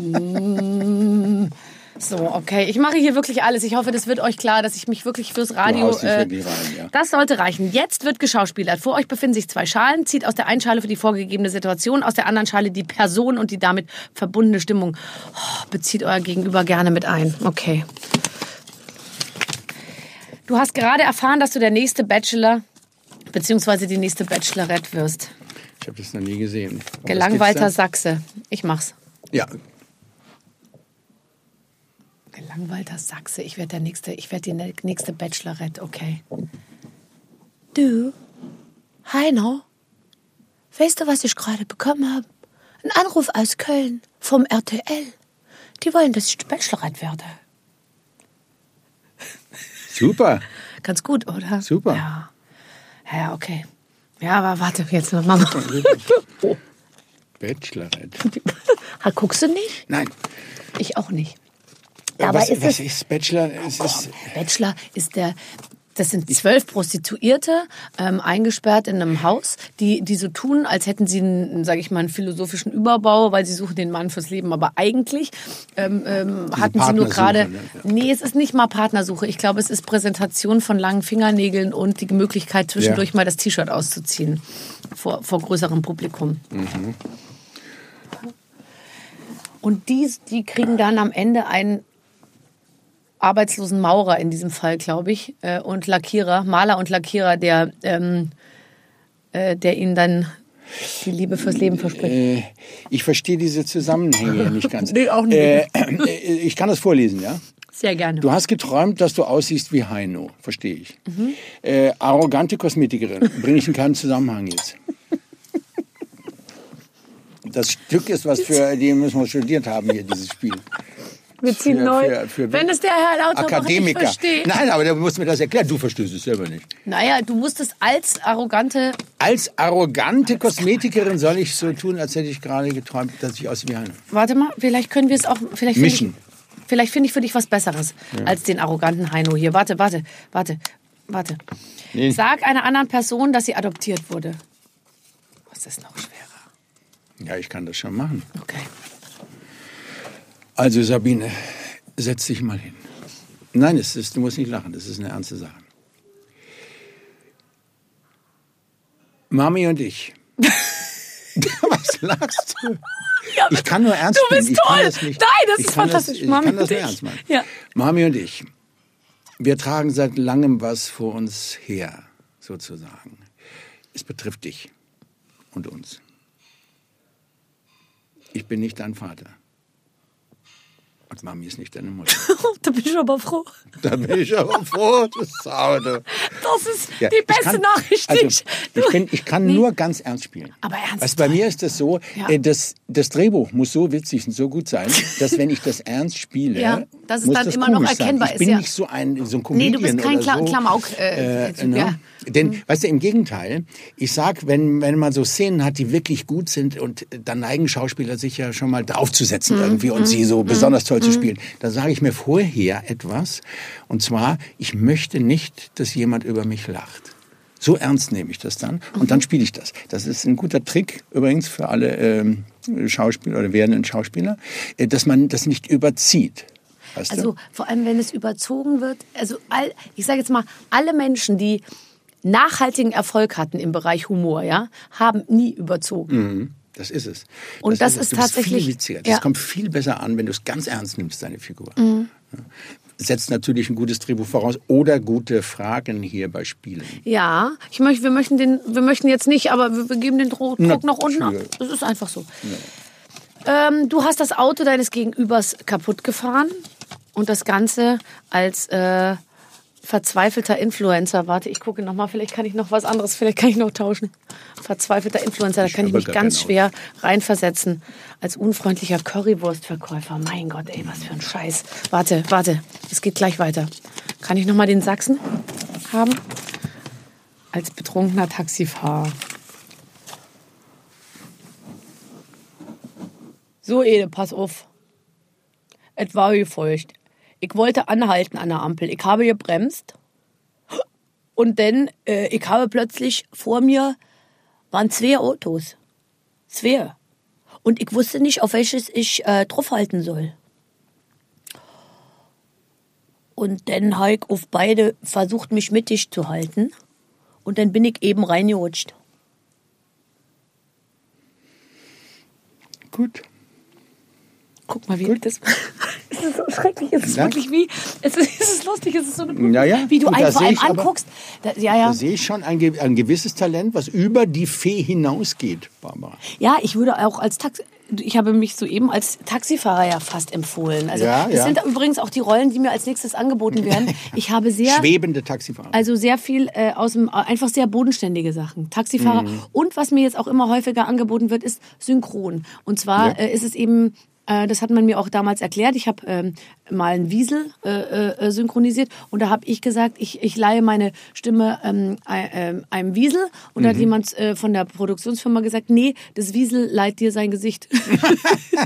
Mm. [LAUGHS] So, okay. Ich mache hier wirklich alles. Ich hoffe, das wird euch klar, dass ich mich wirklich fürs Radio. wirklich rein, ja. Das sollte reichen. Jetzt wird geschauspielert. Vor euch befinden sich zwei Schalen. Zieht aus der einen Schale für die vorgegebene Situation, aus der anderen Schale die Person und die damit verbundene Stimmung. Oh, bezieht euer Gegenüber gerne mit ein. Okay. Du hast gerade erfahren, dass du der nächste Bachelor beziehungsweise die nächste Bachelorette wirst. Ich habe das noch nie gesehen. Was Gelangweilter Sachse. Ich mach's. Ja, Gelangweilter Sachse. Ich werde der nächste, ich werde die nächste Bachelorette, okay. Du, Heino, weißt du, was ich gerade bekommen habe? Ein Anruf aus Köln vom RTL. Die wollen, dass ich die Bachelorette werde. super. Ganz gut, oder? Super. Ja. Ja, okay. Ja, aber warte, jetzt noch mal. oh. [LAUGHS] Bachelorette. Guckst du nicht? Nein. Ich auch nicht. Aber was, ist was ist Bachelor? Es ist, Bachelor ist der. Das sind zwölf Prostituierte ähm, eingesperrt in einem Haus, die, die so tun, als hätten sie einen, sage ich mal, einen philosophischen Überbau, weil sie suchen den Mann fürs Leben. Aber eigentlich ähm, ähm, hatten sie nur gerade. ne? Nee, es ist nicht mal Partnersuche. Ich glaube, es ist Präsentation von langen Fingernägeln und die Möglichkeit, zwischendurch Ja. mal das T-Shirt auszuziehen vor, vor größerem Publikum. Mhm. Und die, die kriegen dann am Ende einen arbeitslosen Maurer in diesem Fall, glaube ich, äh, und Lackierer, Maler und Lackierer, der, ähm, äh, der ihnen dann die Liebe fürs Leben verspricht. äh, ich verstehe diese Zusammenhänge [LAUGHS] nicht ganz. Nee, auch nicht. Äh, äh, ich kann das vorlesen, ja? Sehr gerne. Du hast geträumt, dass du aussiehst wie Heino, verstehe ich. Mhm. Äh, arrogante Kosmetikerin, bringe ich in keinen Zusammenhang jetzt. [LAUGHS] Das Stück ist was für, die müssen wir studiert haben hier, dieses Spiel. Wir ziehen für- neu. für- für- Wenn es der Herr Lauterbach Akademiker. nicht versteht. Nein, aber du musst mir das erklären. Du verstehst es selber nicht. Naja, du musstest als arrogante. Als arrogante Kosmetikerin soll ich so tun, als hätte ich gerade geträumt, dass ich aussehe wie Heino. Warte mal, vielleicht können wir es auch. Vielleicht finde Mischen. Ich, vielleicht finde ich für dich was Besseres als den arroganten Heino hier. Warte, warte, warte, warte. Nee. Sag einer anderen Person, dass sie adoptiert wurde. Was ist noch schwerer? Ja, ich kann das schon machen. Okay. Also Sabine, setz dich mal hin. Nein, es ist, du musst nicht lachen, das ist eine ernste Sache. Mami und ich. [LAUGHS] Was lachst du? ich kann nur ernst du bist. Ich toll. das Nein, das ich ist fantastisch. Das, ich Mami kann das und ich. ernst meinen. Ja. Mami und ich, wir tragen seit langem was vor uns her, sozusagen. Es betrifft dich und uns. Ich bin nicht dein Vater. Und Mami ist nicht deine Mutter. [LAUGHS] da bin ich aber froh. Da bin ich aber froh, du Sau. Das ist Ja, die beste kann- Nachricht. Also, ich, bin, ich kann Nee. nur ganz ernst spielen. Aber ernst Also bei mir ist das so, Ja. äh, das, das Drehbuch muss so witzig und so gut sein, dass wenn ich das ernst spiele, Ja, dass es muss dann das immer noch erkennbar sein. ist, Ich bin ja. nicht so ein, so ein Nee, Comedian du bist kein oder so. Klamauk. Äh, Äh, Typ, ne? Ja. Mhm. Denn, weißt du, im Gegenteil, ich sag, wenn, wenn man so Szenen hat, die wirklich gut sind und dann neigen Schauspieler sich ja schon mal draufzusetzen Mhm. irgendwie und sie so besonders toll zu spielen, dann sage ich mir vorher etwas und zwar, ich möchte nicht, dass jemand über mich lacht. So ernst nehme ich das dann und Mhm. dann spiele ich das. Das ist ein guter Trick übrigens für alle ähm, Schauspieler oder werdenden Schauspieler, äh, dass man das nicht überzieht. Weißt du? Also vor allem, wenn es überzogen wird. Also all, ich sage jetzt mal, alle Menschen, die nachhaltigen Erfolg hatten im Bereich Humor, ja, haben nie überzogen. Das ist es. Und das es. ist du bist tatsächlich- viel witziger. Das ja. Mhm. kommt viel besser an, wenn du es ganz ernst nimmst, deine Figur. Ja. Setzt natürlich ein gutes Drehbuch voraus oder gute Fragen hier bei Spielen. Ja, ich möchte, wir möchten den, wir möchten jetzt nicht, aber wir, wir geben den Druck Na, nach unten ab. Das ist einfach so. Ähm, du hast das Auto deines Gegenübers kaputt gefahren und das Ganze als äh, Verzweifelter Influencer. Warte, ich gucke noch mal. Vielleicht kann ich noch was anderes. Vielleicht kann ich noch tauschen. Verzweifelter Influencer. Da kann ich mich ganz schwer reinversetzen. Als unfreundlicher Currywurstverkäufer. Mein Gott, ey, was für ein Scheiß. Warte, warte. Es geht gleich weiter. Kann ich noch mal den Sachsen haben? Als betrunkener Taxifahrer. So, Ede, pass auf. Es war wie feucht. Ich wollte anhalten an der Ampel. Ich habe gebremst. Und dann, äh, ich habe plötzlich vor mir waren zwei Autos. Zwei. Und ich wusste nicht, auf welches ich äh, draufhalten soll. Und dann habe ich auf beide versucht, mich mittig zu halten. Und dann bin ich eben reingerutscht. Gut. Guck mal, wie das. [LAUGHS] Es ist so schrecklich. Es ist Ja. wirklich wie. Es ist, es ist lustig. Es ist so eine. Ja, ja. Wie du einen vor allem aber- anguckst. Da, ja, ja. Da sehe ich schon ein, ein gewisses Talent, was über die Fee hinausgeht, Barbara. Ja, ich würde auch als Taxi. Ich habe mich soeben als Taxifahrer ja fast empfohlen. Also Ja, das ja. sind übrigens auch die Rollen, die mir als nächstes angeboten werden. [LAUGHS] Ich habe sehr Schwebende Taxifahrer. also sehr viel äh, aus dem einfach sehr bodenständige Sachen. Taxifahrer Mhm. und was mir jetzt auch immer häufiger angeboten wird, ist synchron. Und zwar Ja. äh, ist es eben das hat man mir auch damals erklärt. Ich habe ähm, mal einen Wiesel äh, äh, synchronisiert und da habe ich gesagt, ich, ich leihe meine Stimme ähm, ähm, einem Wiesel und da Mhm. hat jemand äh, von der Produktionsfirma gesagt, nee, das Wiesel leiht dir sein Gesicht. [LAUGHS]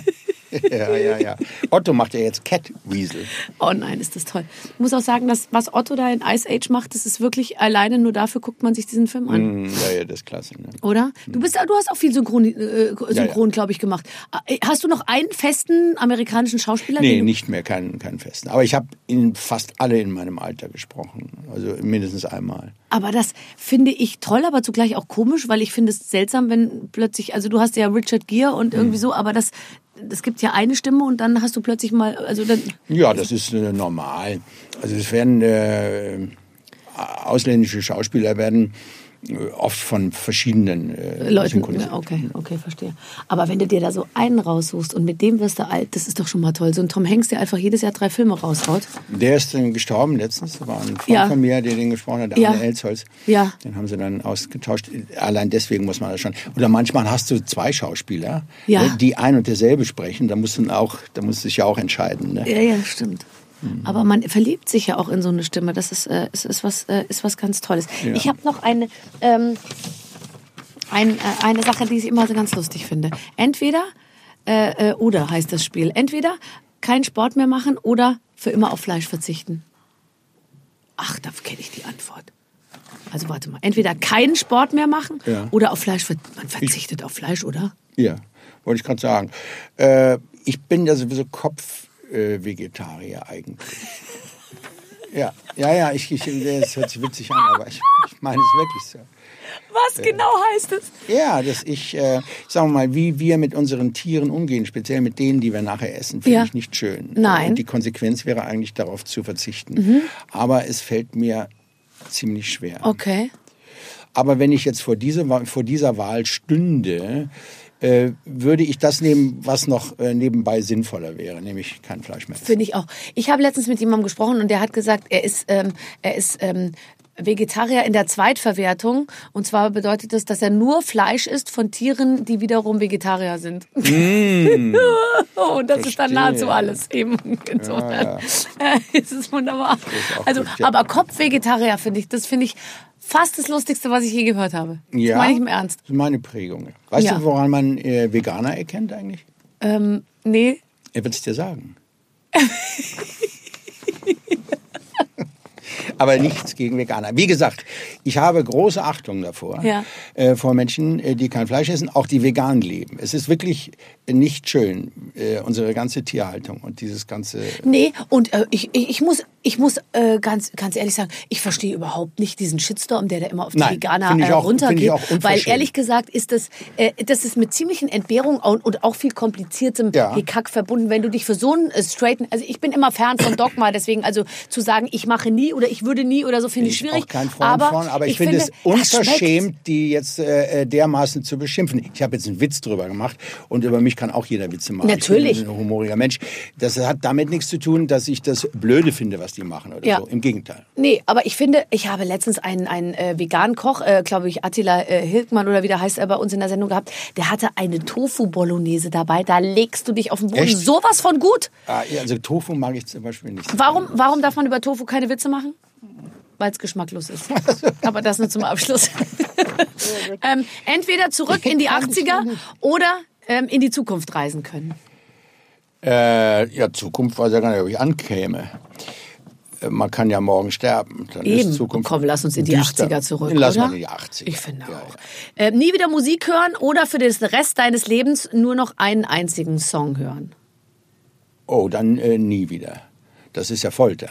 [LAUGHS] [LAUGHS] ja, ja, ja. Otto macht ja jetzt Cat Weasel. oh nein, ist das toll. Ich muss auch sagen, dass was Otto da in Ice Age macht, das ist wirklich alleine nur dafür guckt man sich diesen Film an. Hm, Ja, ja, das ist klasse. Ne? Oder? Du bist, du hast auch viel Synchron, äh, Synchron glaube ich, gemacht. Äh, Hast du noch einen festen amerikanischen Schauspieler? Nee, nicht mehr, keinen, keinen festen. Aber ich habe in fast alle in meinem Alter gesprochen. Also mindestens einmal. Aber das finde ich toll, aber zugleich auch komisch, weil ich finde es seltsam, wenn plötzlich, also du hast ja Richard Gere und irgendwie so, aber das, das gibt ja eine Stimme und dann hast du plötzlich mal, also dann, Ja, das ist äh, normal. Also es werden äh, ausländische Schauspieler werden oft von verschiedenen äh, Leuten, okay, okay, verstehe. Aber wenn du dir da so einen raussuchst und mit dem wirst du alt, das ist doch schon mal toll. So ein Tom Hanks, der einfach jedes Jahr drei Filme raushaut. Der ist dann gestorben letztens. Da war ein Freund Ja. von mir, der den gesprochen hat, der Ja. Arne Elsholz. Ja. Den haben sie dann ausgetauscht. Allein deswegen muss man das schon. Oder manchmal hast du zwei Schauspieler, Ja. ne, die ein und derselbe sprechen. Da musst du auch, da musst du dich ja auch entscheiden. Ne? Ja, ja, stimmt. Mhm. Aber man verliebt sich ja auch in so eine Stimme. Das ist, äh, ist, ist, was, äh, ist was ganz Tolles. Ja. Ich habe noch eine, ähm, ein, äh, eine Sache, die ich immer so ganz lustig finde. Entweder äh, äh, oder heißt das Spiel. Entweder keinen Sport mehr machen oder für immer auf Fleisch verzichten. Ach, da kenne ich die Antwort. Also warte mal. Entweder keinen Sport mehr machen Ja. oder auf Fleisch. ver- Man verzichtet auf Fleisch, oder? Ja, wollte ich gerade sagen. Äh, ich bin ja sowieso Kopf-Vegetarier eigentlich. [LAUGHS] Ja, ja, ja, ich, ich, das hört sich witzig an, aber ich, ich meine es wirklich so. Was genau heißt es? Ja, dass ich, äh, sagen wir mal, wie wir mit unseren Tieren umgehen, speziell mit denen, die wir nachher essen, finde Ja. ich nicht schön. Nein. Und die Konsequenz wäre eigentlich darauf zu verzichten. Aber es fällt mir ziemlich schwer. Okay. Aber wenn ich jetzt vor, diese, vor dieser Wahl stünde, äh, würde ich das nehmen, was noch äh, nebenbei sinnvoller wäre, nämlich kein Fleisch mehr. Finde ich auch. Ich habe letztens mit jemandem gesprochen und der hat gesagt, er ist, ähm, er ist ähm, Vegetarier in der Zweitverwertung. Und zwar bedeutet das, dass er nur Fleisch isst von Tieren, die wiederum Vegetarier sind. [LAUGHS] und das ist dann Mm. verstehe. nahezu alles eben. Insofern [LAUGHS] äh, ist es wunderbar. Also, ja. aber Kopfvegetarier finde ich, das finde ich fast das Lustigste, was ich je gehört habe. Ja, Das meine ich im Ernst. Das ist meine Prägung. Weißt Ja. du, woran man äh, Veganer erkennt eigentlich? Ähm, nee, Er wird es dir sagen. [LAUGHS] Aber nichts gegen Veganer. Wie gesagt, ich habe große Achtung davor, Ja. äh, vor Menschen, äh, die kein Fleisch essen, auch die vegan leben. Es ist wirklich nicht schön, äh, unsere ganze Tierhaltung und dieses ganze... Nee, und äh, ich, ich, ich muss, ich muss äh, ganz, ganz ehrlich sagen, ich verstehe überhaupt nicht diesen Shitstorm, der da immer auf die Nein, Veganer finde ich äh, auch- finde runtergeht. ich weil ehrlich gesagt ist das, äh, das ist mit ziemlichen Entbehrungen und, und auch viel kompliziertem Ja. Gekack verbunden, wenn du dich für so einen äh, straighten, also ich bin immer Fern von Dogma, deswegen also zu sagen, ich mache nie oder ich würde nie oder so finde ich bin schwierig. auch kein Freund von, aber ich, finde es das schmeckt. unverschämt, die jetzt äh, äh, dermaßen zu beschimpfen. Ich habe jetzt einen Witz drüber gemacht und über mich kann auch jeder Witze machen. Natürlich. Ich bin ein humoriger Mensch. Das hat damit nichts zu tun, dass ich das blöde finde, was die machen oder Ja. so. Im Gegenteil. Nee, aber ich finde, ich habe letztens einen, einen äh, veganen Koch, äh, glaube ich, Attila äh, Hilkmann oder wie der heißt, er bei uns in der Sendung gehabt. Der hatte eine Tofu-Bolognese dabei. Da legst du dich auf den Boden. Echt? Sowas von gut. Ah, also Tofu mag ich zum Beispiel nicht. Warum, warum darf man über Tofu keine Witze machen? Weil es geschmacklos ist. [LAUGHS] Aber das nur zum Abschluss. [LAUGHS] ähm, entweder zurück in die 80er oder ähm, in die Zukunft reisen können. Äh, ja, Zukunft weiß ja gar nicht, ob ich ankäme. Äh, Man kann ja morgen sterben. Dann Eben. Ist Zukunft Komm, lass uns in die düster. 80er zurück. Lass oder? mal in die 80er. Ich finde Ja, auch. Äh, nie wieder Musik hören oder für den Rest deines Lebens nur noch einen einzigen Song hören. Oh, dann äh, nie wieder. Das ist ja Folter.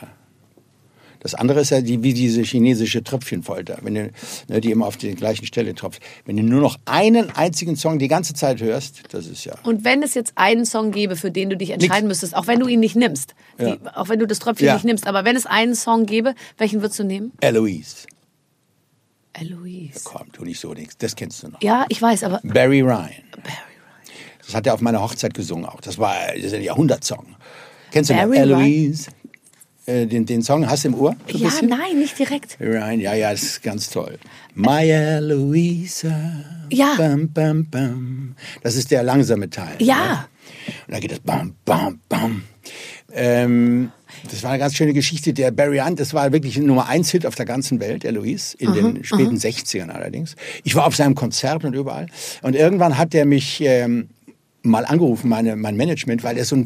Das andere ist ja die, wie diese chinesische Tröpfchenfolter, wenn du, ne, die immer auf die gleichen Stelle tropft. Wenn du nur noch einen einzigen Song die ganze Zeit hörst, das ist ja. Und wenn es jetzt einen Song gäbe, für den du dich entscheiden müsstest, auch wenn du ihn nicht nimmst, Ja. die, auch wenn du das Tröpfchen Ja. nicht nimmst, aber wenn es einen Song gäbe, welchen würdest du nehmen? Eloise. Eloise. Komm, tu nicht so nichts. Das kennst du noch. Ja, ich weiß, aber Barry Ryan. Das hat er auf meiner Hochzeit gesungen auch. Das war das ist ein Jahrhundertsong. Kennst du noch Barry Ryan? Eloise? Äh, den, den Song hast du im Ohr? Ja, bisschen? nein, nicht direkt. Ryan, ja, ja, das ist ganz toll. My Eloisa. Ja. Bam, bam, bam. Das ist der langsame Teil. Ja. Ne? Und dann geht das bam, bam, bam. Ähm, das war eine ganz schöne Geschichte. Der Barry Hunt, das war wirklich ein Nummer eins Hit auf der ganzen Welt, Eloise, in den späten 60ern allerdings. Ich war auf seinem Konzert und überall. Und irgendwann hat er mich ähm, mal angerufen, meine, mein Management, weil er so ein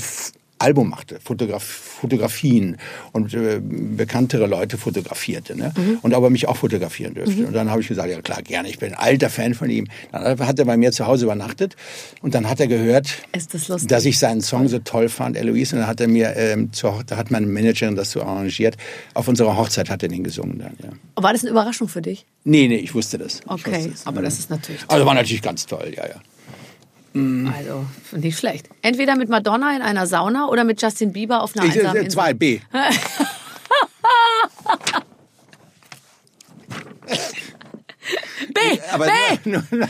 Album machte, Fotograf Fotografien und äh, bekanntere Leute fotografierte. Ne? Und ob er mich auch fotografieren dürfte. Und dann habe ich gesagt, ja klar, gerne, ich bin ein alter Fan von ihm. Dann hat er bei mir zu Hause übernachtet und dann hat er gehört, das dass ich seinen Song so toll fand, Eloise. Und dann hat er mir, ähm, zur, da hat meine Managerin das so arrangiert. Auf unserer Hochzeit hat er den gesungen dann, ja. War das eine Überraschung für dich? Nee, nee, ich wusste das. Okay, wusste es. aber das ist natürlich Also war natürlich ganz toll, ja, ja. Also, nicht schlecht. Entweder mit Madonna in einer Sauna oder mit Justin Bieber auf einer Ich, einsamen Insel. zwei, B. [LAUGHS] B, [LAUGHS] Aber B. nur, nur,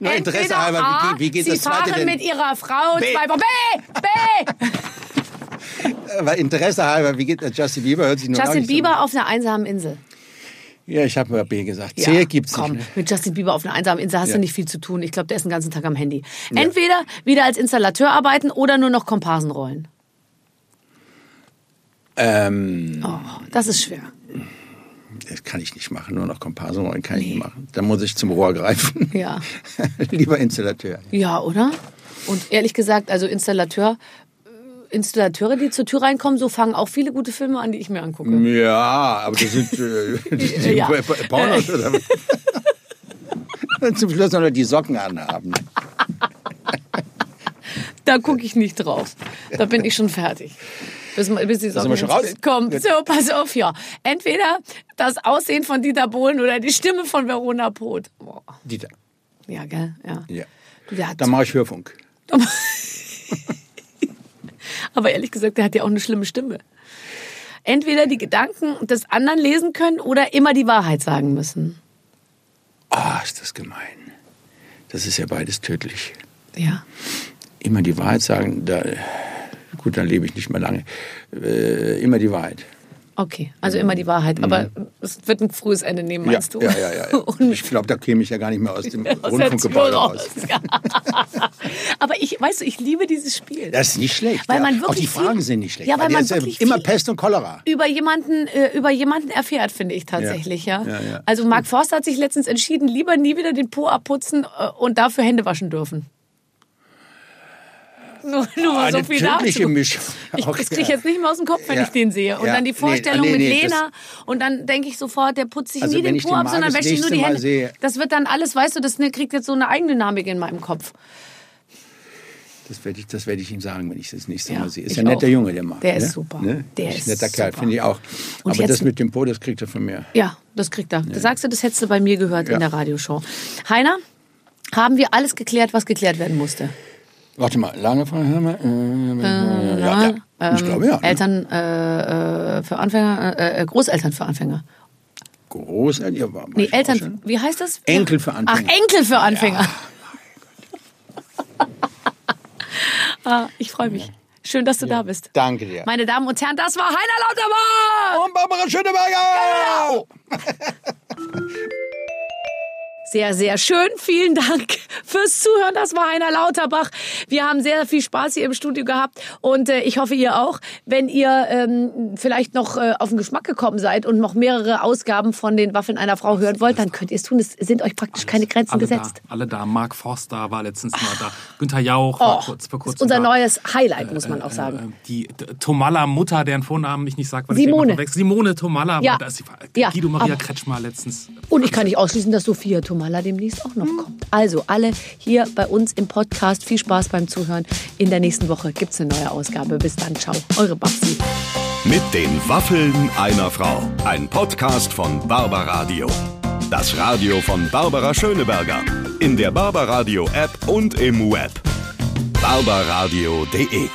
nur Interesse halber, A, wie, geht- wie geht Sie das zweite fahren denn? mit Ihrer Frau B. zwei Wochen. B, B. [LAUGHS] Aber Interesse halber, wie geht das? Justin Bieber hört sich nur Justin nicht so- Bieber auf einer einsamen Insel. Ja, ich habe mal B gesagt. C gibt's komm, nicht. mit Justin Bieber auf einer einsamen Insel hast Ja. du nicht viel zu tun. Ich glaube, der ist den ganzen Tag am Handy. Entweder wieder als Installateur arbeiten oder nur noch Komparsen rollen. Ähm, Oh, das ist schwer. das kann ich nicht machen, nur noch Komparsenrollen kann ich nicht machen. Da muss ich zum Rohr greifen. Ja. [LAUGHS] Lieber Installateur. Ja, oder? Und ehrlich gesagt, also Installateur, Installateure, die zur Tür reinkommen, so fangen auch viele gute Filme an, die ich mir angucke. Ja, aber das sind, äh, [LAUGHS] sind Ja. Pornos zum Schluss noch die Socken anhaben. Da gucke ich nicht drauf. Da bin ich schon fertig. Bis, bis die wir schon raus? kommt. So, pass auf, ja. Entweder das Aussehen von Dieter Bohlen oder die Stimme von Verona Poth. Boah. Dieter. Ja, gell? Ja. Ja. Dann mache ich Hörfunk. [LAUGHS] aber ehrlich gesagt, der hat ja auch eine schlimme Stimme. Entweder die Gedanken des anderen lesen können oder immer die Wahrheit sagen müssen. Ah, ist das gemein. Das ist ja beides tödlich. Ja. Immer die Wahrheit sagen, da, gut, dann lebe ich nicht mehr lange. Äh, immer die Wahrheit. Okay, also immer die Wahrheit. Aber es wird ein frühes Ende nehmen, meinst ja, du? Ja, ja, ja. [LAUGHS] Ich glaube, da käme ich ja gar nicht mehr aus dem [LAUGHS] Rundfunkgebäude raus. Ja. [LAUGHS] Aber ich, weißt du, ich liebe dieses Spiel. Das ist nicht schlecht. Weil man Auch wirklich die Fragen sind nicht schlecht. Ja, weil die man wirklich immer Pest und Cholera. über jemanden äh, über jemanden erfährt, finde ich tatsächlich, ja. Also Mark Forster hat sich letztens entschieden, lieber nie wieder den Po abputzen äh, und dafür Hände waschen dürfen. Nur, nur mal so Eine viel dazu. Mischung. Ich, das kriege ich ja. jetzt nicht mehr aus dem Kopf, wenn Ja. ich den sehe. Und Ja. dann die Nee, Vorstellung nee, mit nee, das- Lena. Und dann denke ich sofort, der putzt sich Also nie den Po ab, sondern wäscht sich nur die Hände. sehe- Das wird dann alles, weißt du, das ne, kriegt jetzt so eine Eigendynamik in meinem Kopf. Das werde ich, das werde ich ihm sagen, wenn ich das nächste Ja, Mal sehe. Ist ja ein netter auch. Junge, der Mann. Der ist ne? super. Ne? Der ist ist ein netter Kerl, finde ich auch. Und Aber das mit dem Po, das kriegt er von mir. Ja, das kriegt er. Das sagst du, das hättest du bei mir gehört Ja. in der Radioshow. Heiner, haben wir alles geklärt, was geklärt werden musste? Warte mal, lange Frage haben wir? Äh, ja, ja. ich Ähm, glaube ja. ne? Eltern äh, äh, für Anfänger, äh, äh, Großeltern für Anfänger. Großeltern, ja, war, Nee, ich Eltern, schon. wie heißt das? Enkel für Anfänger. Ach, Enkel für Anfänger. [LAUGHS] ah, ich freue mich. Schön, dass du da bist. Danke dir. Meine Damen und Herren, das war Heiner Lauterbach! Und Barbara Schöneberger! [LAUGHS] Sehr, sehr schön. Vielen Dank fürs Zuhören. Das war Heiner Lauterbach. Wir haben sehr viel Spaß hier im Studio gehabt und äh, ich hoffe, ihr auch. Wenn ihr ähm, vielleicht noch äh, auf den Geschmack gekommen seid und noch mehrere Ausgaben von den Waffeln einer Frau hören wollt, dann könnt ihr es tun. Es sind euch praktisch keine Grenzen alle gesetzt. Da, alle da. Mark Forster war letztens mal da. Günther Jauch Oh, war kurz vor kurzem ist unser da. neues Highlight, muss man auch sagen. Äh, Die Tomalla Mutter, deren Vornamen ich nicht sage, weil Simone. ich. Simone Tomalla Ja. war da. War Ja, Guido Maria aber- Kretschmer letztens. Und ich kann nicht ausschließen, dass Sophia Tomala demnächst auch noch kommt. Also alle hier bei uns im Podcast. Viel Spaß beim Zuhören. In der nächsten Woche gibt es eine neue Ausgabe. Bis dann. Ciao. Eure Babsi. Mit den Waffeln einer Frau. Ein Podcast von Barbaradio. Das Radio von Barbara Schöneberger. In der Barbaradio App und im Web. barbaradio.de